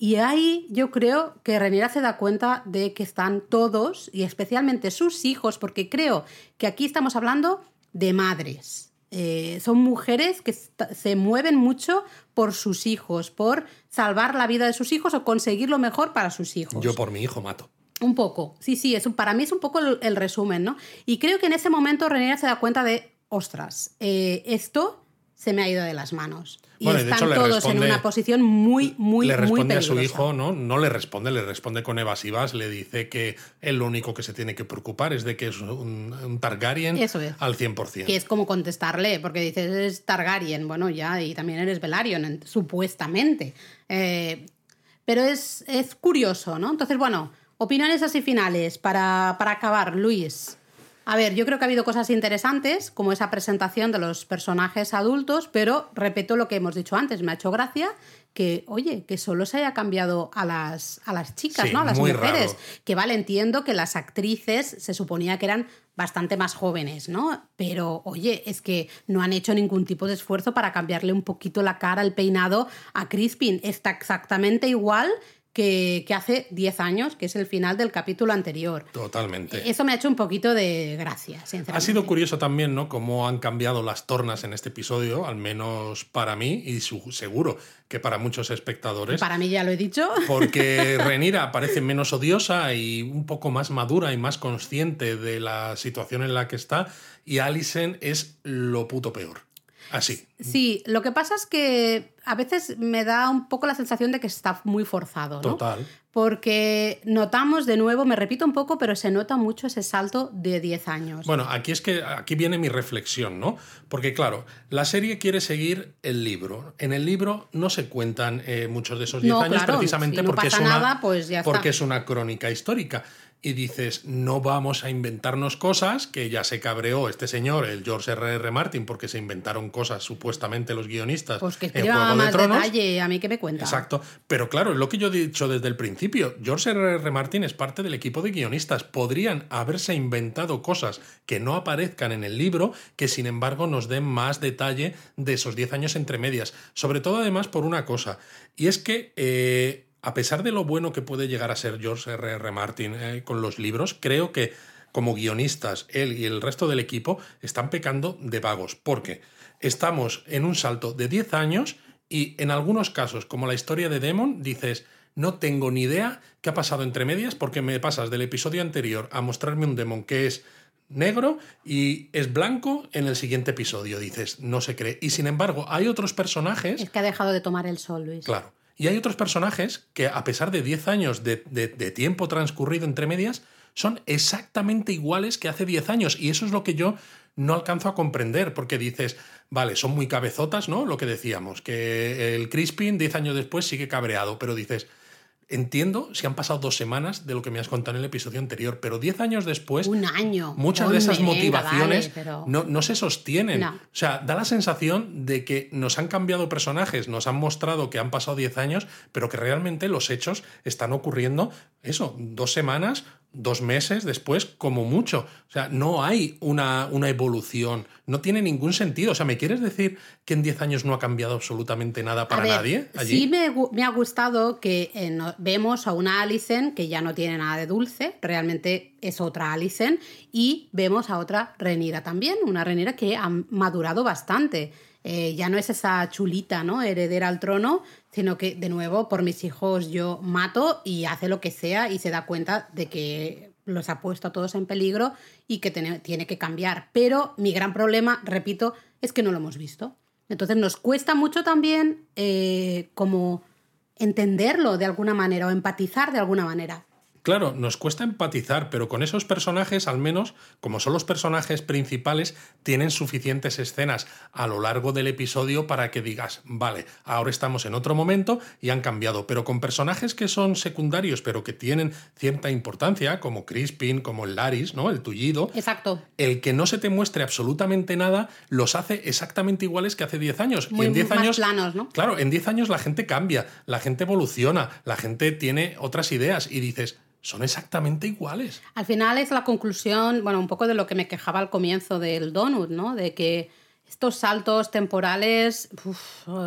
Y ahí yo creo que Renira se da cuenta de que están todos, y especialmente sus hijos, porque creo que aquí estamos hablando de madres. Eh, son mujeres que se mueven mucho por sus hijos, por salvar la vida de sus hijos o conseguir lo mejor para sus hijos. Yo por mi hijo mato. Un poco, sí, sí, es un- para mí es un poco el, el resumen, ¿no? Y creo que en ese momento Renira se da cuenta de, ostras, eh, esto se me ha ido de las manos. Y Bueno, están hecho todos en una posición muy, muy, le muy responde a su hijo, ¿no? No le responde, le responde con evasivas, le dice que él lo único que se tiene que preocupar es de que es un, un Targaryen Eso es. al 100%. Que es como contestarle, porque dices, eres Targaryen, bueno, ya, y también eres Velaryon, en- supuestamente. Eh, pero es, es curioso, ¿no? Entonces, bueno, opiniones así finales para, para acabar, Luis. A ver, yo creo que ha habido cosas interesantes, como esa presentación de los personajes adultos, pero repito lo que hemos dicho antes, me ha hecho gracia que, oye, que solo se haya cambiado a las, a las chicas, Sí, ¿no? A las mujeres. raro. Que vale, entiendo que las actrices se suponía que eran bastante más jóvenes, ¿no? Pero, oye, es que no han hecho ningún tipo de esfuerzo para cambiarle un poquito la cara, el peinado a Crispin. Está exactamente igual que, que hace 10 años, que es el final del capítulo anterior. Totalmente. Eso me ha hecho un poquito de gracia, sinceramente. Ha sido curioso también, ¿no? Cómo han cambiado las tornas en este episodio, al menos para mí y su- seguro que para muchos espectadores. Para mí ya lo he dicho. Porque Renira parece menos odiosa y un poco más madura y más consciente de la situación en la que está. Y Alison es lo puto peor. Así. Sí, lo que pasa es que a veces me da un poco la sensación de que está muy forzado, ¿no? Total. Porque notamos de nuevo, me repito un poco, pero se nota mucho ese salto de 10 años. Bueno, aquí es que aquí viene mi reflexión, ¿no? Porque claro, la serie quiere seguir el libro. En el libro no se cuentan eh, muchos de esos 10 No, años claro, precisamente si no porque pasa es una nada, pues ya está. porque es una crónica histórica. Y dices, no vamos a inventarnos cosas, que ya se cabreó este señor, el George R.R. R. Martin, porque se inventaron cosas supuestamente los guionistas. Pues que escriba más detalle, a mí que me cuenta. Exacto. Pero claro, es lo que yo he dicho desde el principio. George R.R. R. Martin es parte del equipo de guionistas. Podrían haberse inventado cosas que no aparezcan en el libro, que sin embargo nos den más detalle de esos 10 años entre medias. Sobre todo además por una cosa, y es que... Eh, a pesar de lo bueno que puede llegar a ser George R.R. R. Martin eh, con los libros, creo que como guionistas, él y el resto del equipo están pecando de vagos, porque estamos en un salto de 10 años y en algunos casos, como la historia de Demon, dices, no tengo ni idea qué ha pasado entre medias porque me pasas del episodio anterior a mostrarme un Demon que es negro y es blanco en el siguiente episodio. Dices, no se cree. Y sin embargo, hay otros personajes... Es que ha dejado de tomar el sol, Luis. Claro. Y hay otros personajes que, a pesar de 10 años de, tiempo transcurrido entre medias, son exactamente iguales que hace 10 años. Y eso es lo que yo no alcanzo a comprender, porque dices, vale, son muy cabezotas, ¿no? Lo que decíamos, que el Crispin 10 años después sigue cabreado, pero dices, entiendo si han pasado dos semanas de lo que me has contado en el episodio anterior, pero diez años después. Un año. Muchas de esas motivaciones no, no, se sostienen. O sea, da la sensación de que nos han cambiado personajes, nos han mostrado que han pasado diez años, pero que realmente los hechos están ocurriendo, eso, dos semanas dos meses después, como mucho. O sea, no hay una, una, evolución, no tiene ningún sentido. O sea, ¿me quieres decir que en 10 años no ha cambiado absolutamente nada para nadie? Allí? Sí, me, ha gustado que eh, vemos a una Alicent que ya no tiene nada de dulce, realmente es otra Alicent, y vemos a otra Renira también, una Renira que ha madurado bastante. Eh, ya no es esa chulita, ¿no? Heredera al trono, sino que de nuevo por mis hijos yo mato y hace lo que sea y se da cuenta de que los ha puesto a todos en peligro y que tiene, que cambiar. Pero mi gran problema, repito, es que no lo hemos visto. Entonces nos cuesta mucho también eh, como entenderlo de alguna manera o empatizar de alguna manera. Claro, nos cuesta empatizar, pero con esos personajes, al menos, como son los personajes principales, tienen suficientes escenas a lo largo del episodio para que digas, vale, ahora estamos en otro momento y han cambiado. Pero con personajes que son secundarios, pero que tienen cierta importancia, como Crispin, como el Laris, ¿no? El tullido. Exacto. El que no se te muestre absolutamente nada, los hace exactamente iguales que hace 10 años. y en 10 años. Planos, ¿no? Claro, en 10 años la gente cambia, la gente evoluciona, la gente tiene otras ideas y dices son exactamente iguales. Al final es la conclusión, bueno, un poco de lo que me quejaba al comienzo del donut, ¿no? De que estos saltos temporales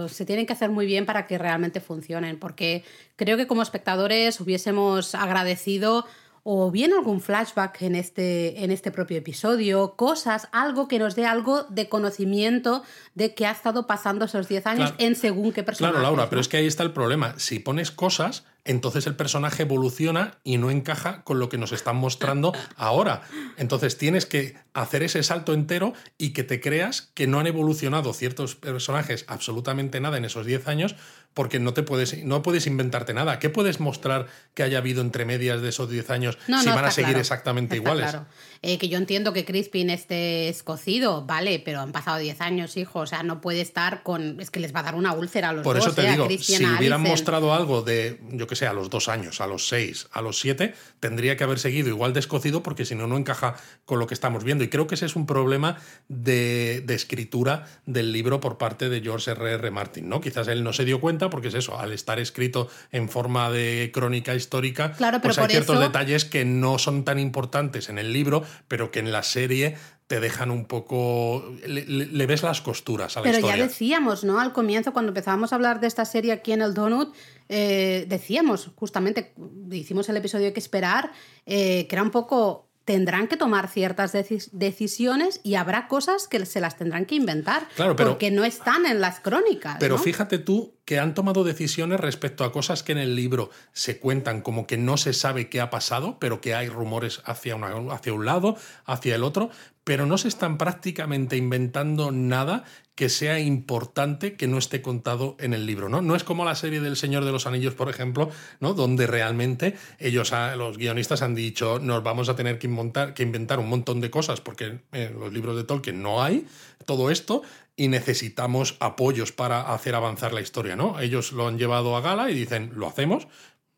se tienen que hacer muy bien para que realmente funcionen, porque creo que como espectadores hubiésemos agradecido o bien algún flashback en este, en este propio episodio, cosas, algo que nos dé algo de conocimiento de qué ha estado pasando esos 10 años en según qué personaje. Claro, Laura, pero es que ahí está el problema. Si pones cosas, entonces el personaje evoluciona y no encaja con lo que nos están mostrando ahora. Entonces tienes que hacer ese salto entero y que te creas que no han evolucionado ciertos personajes absolutamente nada en esos 10 años porque no te puedes, no puedes inventarte nada. ¿Qué puedes mostrar que haya habido entre medias de esos 10 años si van a seguir exactamente iguales? Claro. Eh, que yo entiendo que Crispin esté escocido, vale, pero han pasado 10 años, hijo. O sea, no puede estar con. Es que les va a dar una úlcera a los Por dos. Por eso te ¿eh? digo, si hubieran mostrado algo de, yo que sé, a los dos años, a los seis, a los siete, tendría que haber seguido igual de escocido porque si no, no encaja con lo que estamos viendo. Y creo que ese es un problema de, de escritura del libro por parte de George R.R. R. Martin, ¿no? Quizás él no se dio cuenta porque es eso al estar escrito en forma de crónica histórica, claro, pues hay ciertos detalles que no son tan importantes en el libro, pero que en la serie te dejan un poco. Le, ves las costuras a la historia. Pero ya decíamos, ¿no? Al comienzo, cuando empezábamos a hablar de esta serie aquí en el Donut, eh, decíamos, justamente, hicimos el episodio que esperar, eh, que era un poco tendrán que tomar ciertas decisiones y habrá cosas que se las tendrán que inventar claro, porque no están en las crónicas. Pero fíjate tú que han tomado decisiones respecto a cosas que en el libro se cuentan como que no se sabe qué ha pasado, pero que hay rumores hacia, hacia un lado, hacia el otro, pero no se están prácticamente inventando nada que sea importante que no esté contado en el libro, ¿no? No es como la serie del Señor de los Anillos, por ejemplo, ¿no? Donde realmente ellos, los guionistas han dicho, nos vamos a tener que inventar, que inventar un montón de cosas porque en los libros de Tolkien no hay todo esto y necesitamos apoyos para hacer avanzar la historia, ¿no? Ellos lo han llevado a gala y dicen, lo hacemos,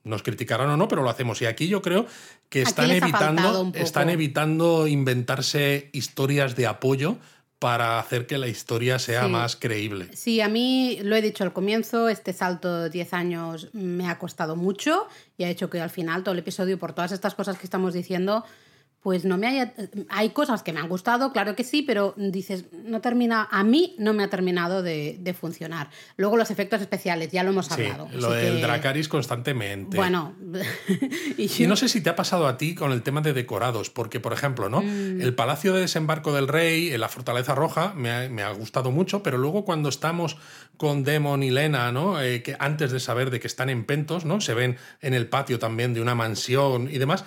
nos criticarán o no, pero lo hacemos. Y aquí yo creo que están evitando, están evitando inventarse historias de apoyo para hacer que la historia sea Sí. más creíble. Sí, a mí lo he dicho al comienzo, este salto de 10 años me ha costado mucho y ha hecho que al final todo el episodio, por todas estas cosas que estamos diciendo, pues no me haya... Hay cosas que me han gustado, claro que sí, pero dices, no termina, a mí no me ha terminado de, de funcionar. Luego los efectos especiales, ya lo hemos Sí, hablado. lo del que- Dracaris constantemente. Bueno, y, Y no sé si te ha pasado a ti con el tema de decorados, porque, por ejemplo, ¿no? Mm. El Palacio de Desembarco del Rey, la Fortaleza Roja, me ha, me ha gustado mucho, pero luego cuando estamos con Demon y Lena, ¿no? Eh, que antes de saber de que están en Pentos, ¿no? Se ven en el patio también de una mansión y demás,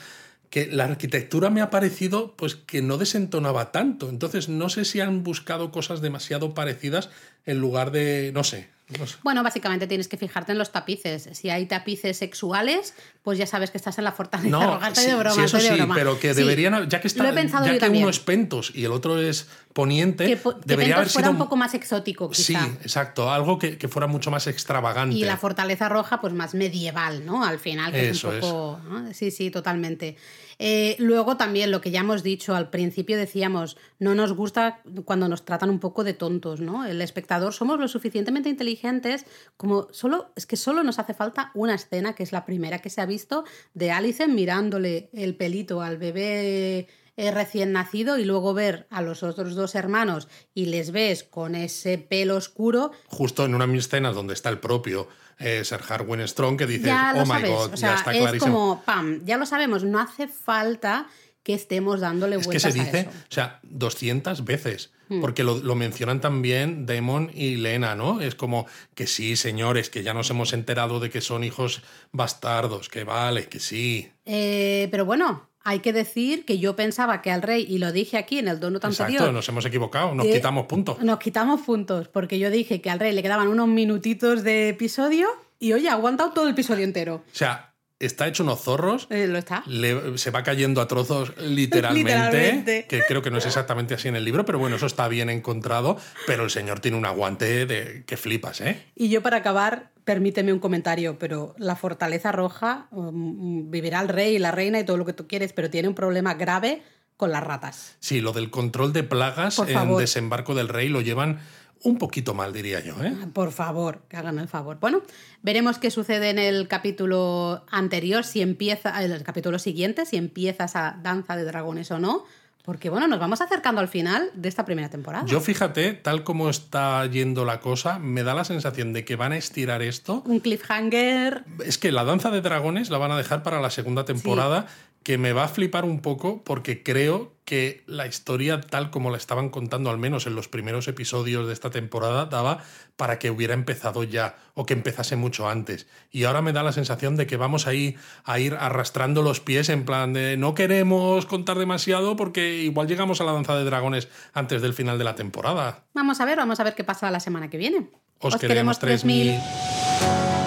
que la arquitectura me ha parecido pues que no desentonaba tanto. Entonces, no sé si han buscado cosas demasiado parecidas en lugar de, no sé, no sé. Bueno, básicamente tienes que fijarte en los tapices. Si hay tapices sexuales, pues ya sabes que estás en la fortaleza No, sí, de broma, sí, eso de sí, broma. pero que Sí, deberían, ya que está, ya que uno es Pentos y el otro es Poniente, que, que debería haber fuera sido un poco más exótico, Sí, quizá. exacto, algo que, que fuera mucho más extravagante. Y la fortaleza roja, pues más medieval, ¿no? Al final, que Eso es un poco. ¿no? Sí, sí, totalmente. Eh, luego también lo que ya hemos dicho al principio decíamos, no nos gusta cuando nos tratan un poco de tontos, ¿no? El espectador somos lo suficientemente inteligentes como solo, es que solo nos hace falta una escena, que es la primera que se ha visto, de Alice mirándole el pelito al bebé eh, recién nacido y luego ver a los otros dos hermanos y les ves con ese pelo oscuro, Justo en una de mis escenas donde está el propio eh, Sir Harwin Strong que lo oh my sabes. god, o sea, ya está es clarísimo. como, pam, ya lo sabemos, no hace falta que estemos dándole Es que vueltas se dice, a eso. o sea, 200 veces. Hmm. Porque lo, lo mencionan también Damon y Lena, ¿no? Es como que sí, señores, que ya nos hemos enterado de que son hijos bastardos, que vale, que sí. Eh, pero bueno, hay que decir que yo pensaba que al rey, y lo dije aquí en el donut Exacto, anterior, nos hemos equivocado, nos quitamos puntos. nos quitamos puntos, porque yo dije que al rey le quedaban unos minutitos de episodio y oye, ha aguantado todo el episodio entero. O sea, está hecho unos zorros, Eh, lo está. le- se va cayendo a trozos literalmente, Literalmente. que creo que no es exactamente así en el libro, pero bueno, eso está bien encontrado, pero el señor tiene un aguante de que flipas, ¿eh? Y yo para acabar, permíteme un comentario, pero la fortaleza roja um, vivirá el rey y la reina y todo lo que tú quieres, pero tiene un problema grave con las ratas. Sí, lo del control de plagas en. Desembarco del Rey lo llevan un poquito mal, diría yo, ¿eh? Por favor, que hagan el favor. Bueno, veremos qué sucede en el capítulo anterior, si empieza, en el capítulo siguiente, si empieza esa danza de dragones o no. Porque bueno, nos vamos acercando al final de esta primera temporada. Yo fíjate, tal como está yendo la cosa, me da la sensación de que van a estirar esto. Un cliffhanger. Es que la danza de dragones la van a dejar para la segunda temporada, que me va a flipar un poco porque creo que la historia tal como la estaban contando, al menos en los primeros episodios de esta temporada, daba para que hubiera empezado ya o que empezase mucho antes. Y ahora me da la sensación de que vamos ahí a ir arrastrando los pies en plan de no queremos contar demasiado porque igual llegamos a la danza de dragones antes del final de la temporada. Vamos a ver, vamos a ver qué pasa la semana que viene. Os, queremos 3000. 3000.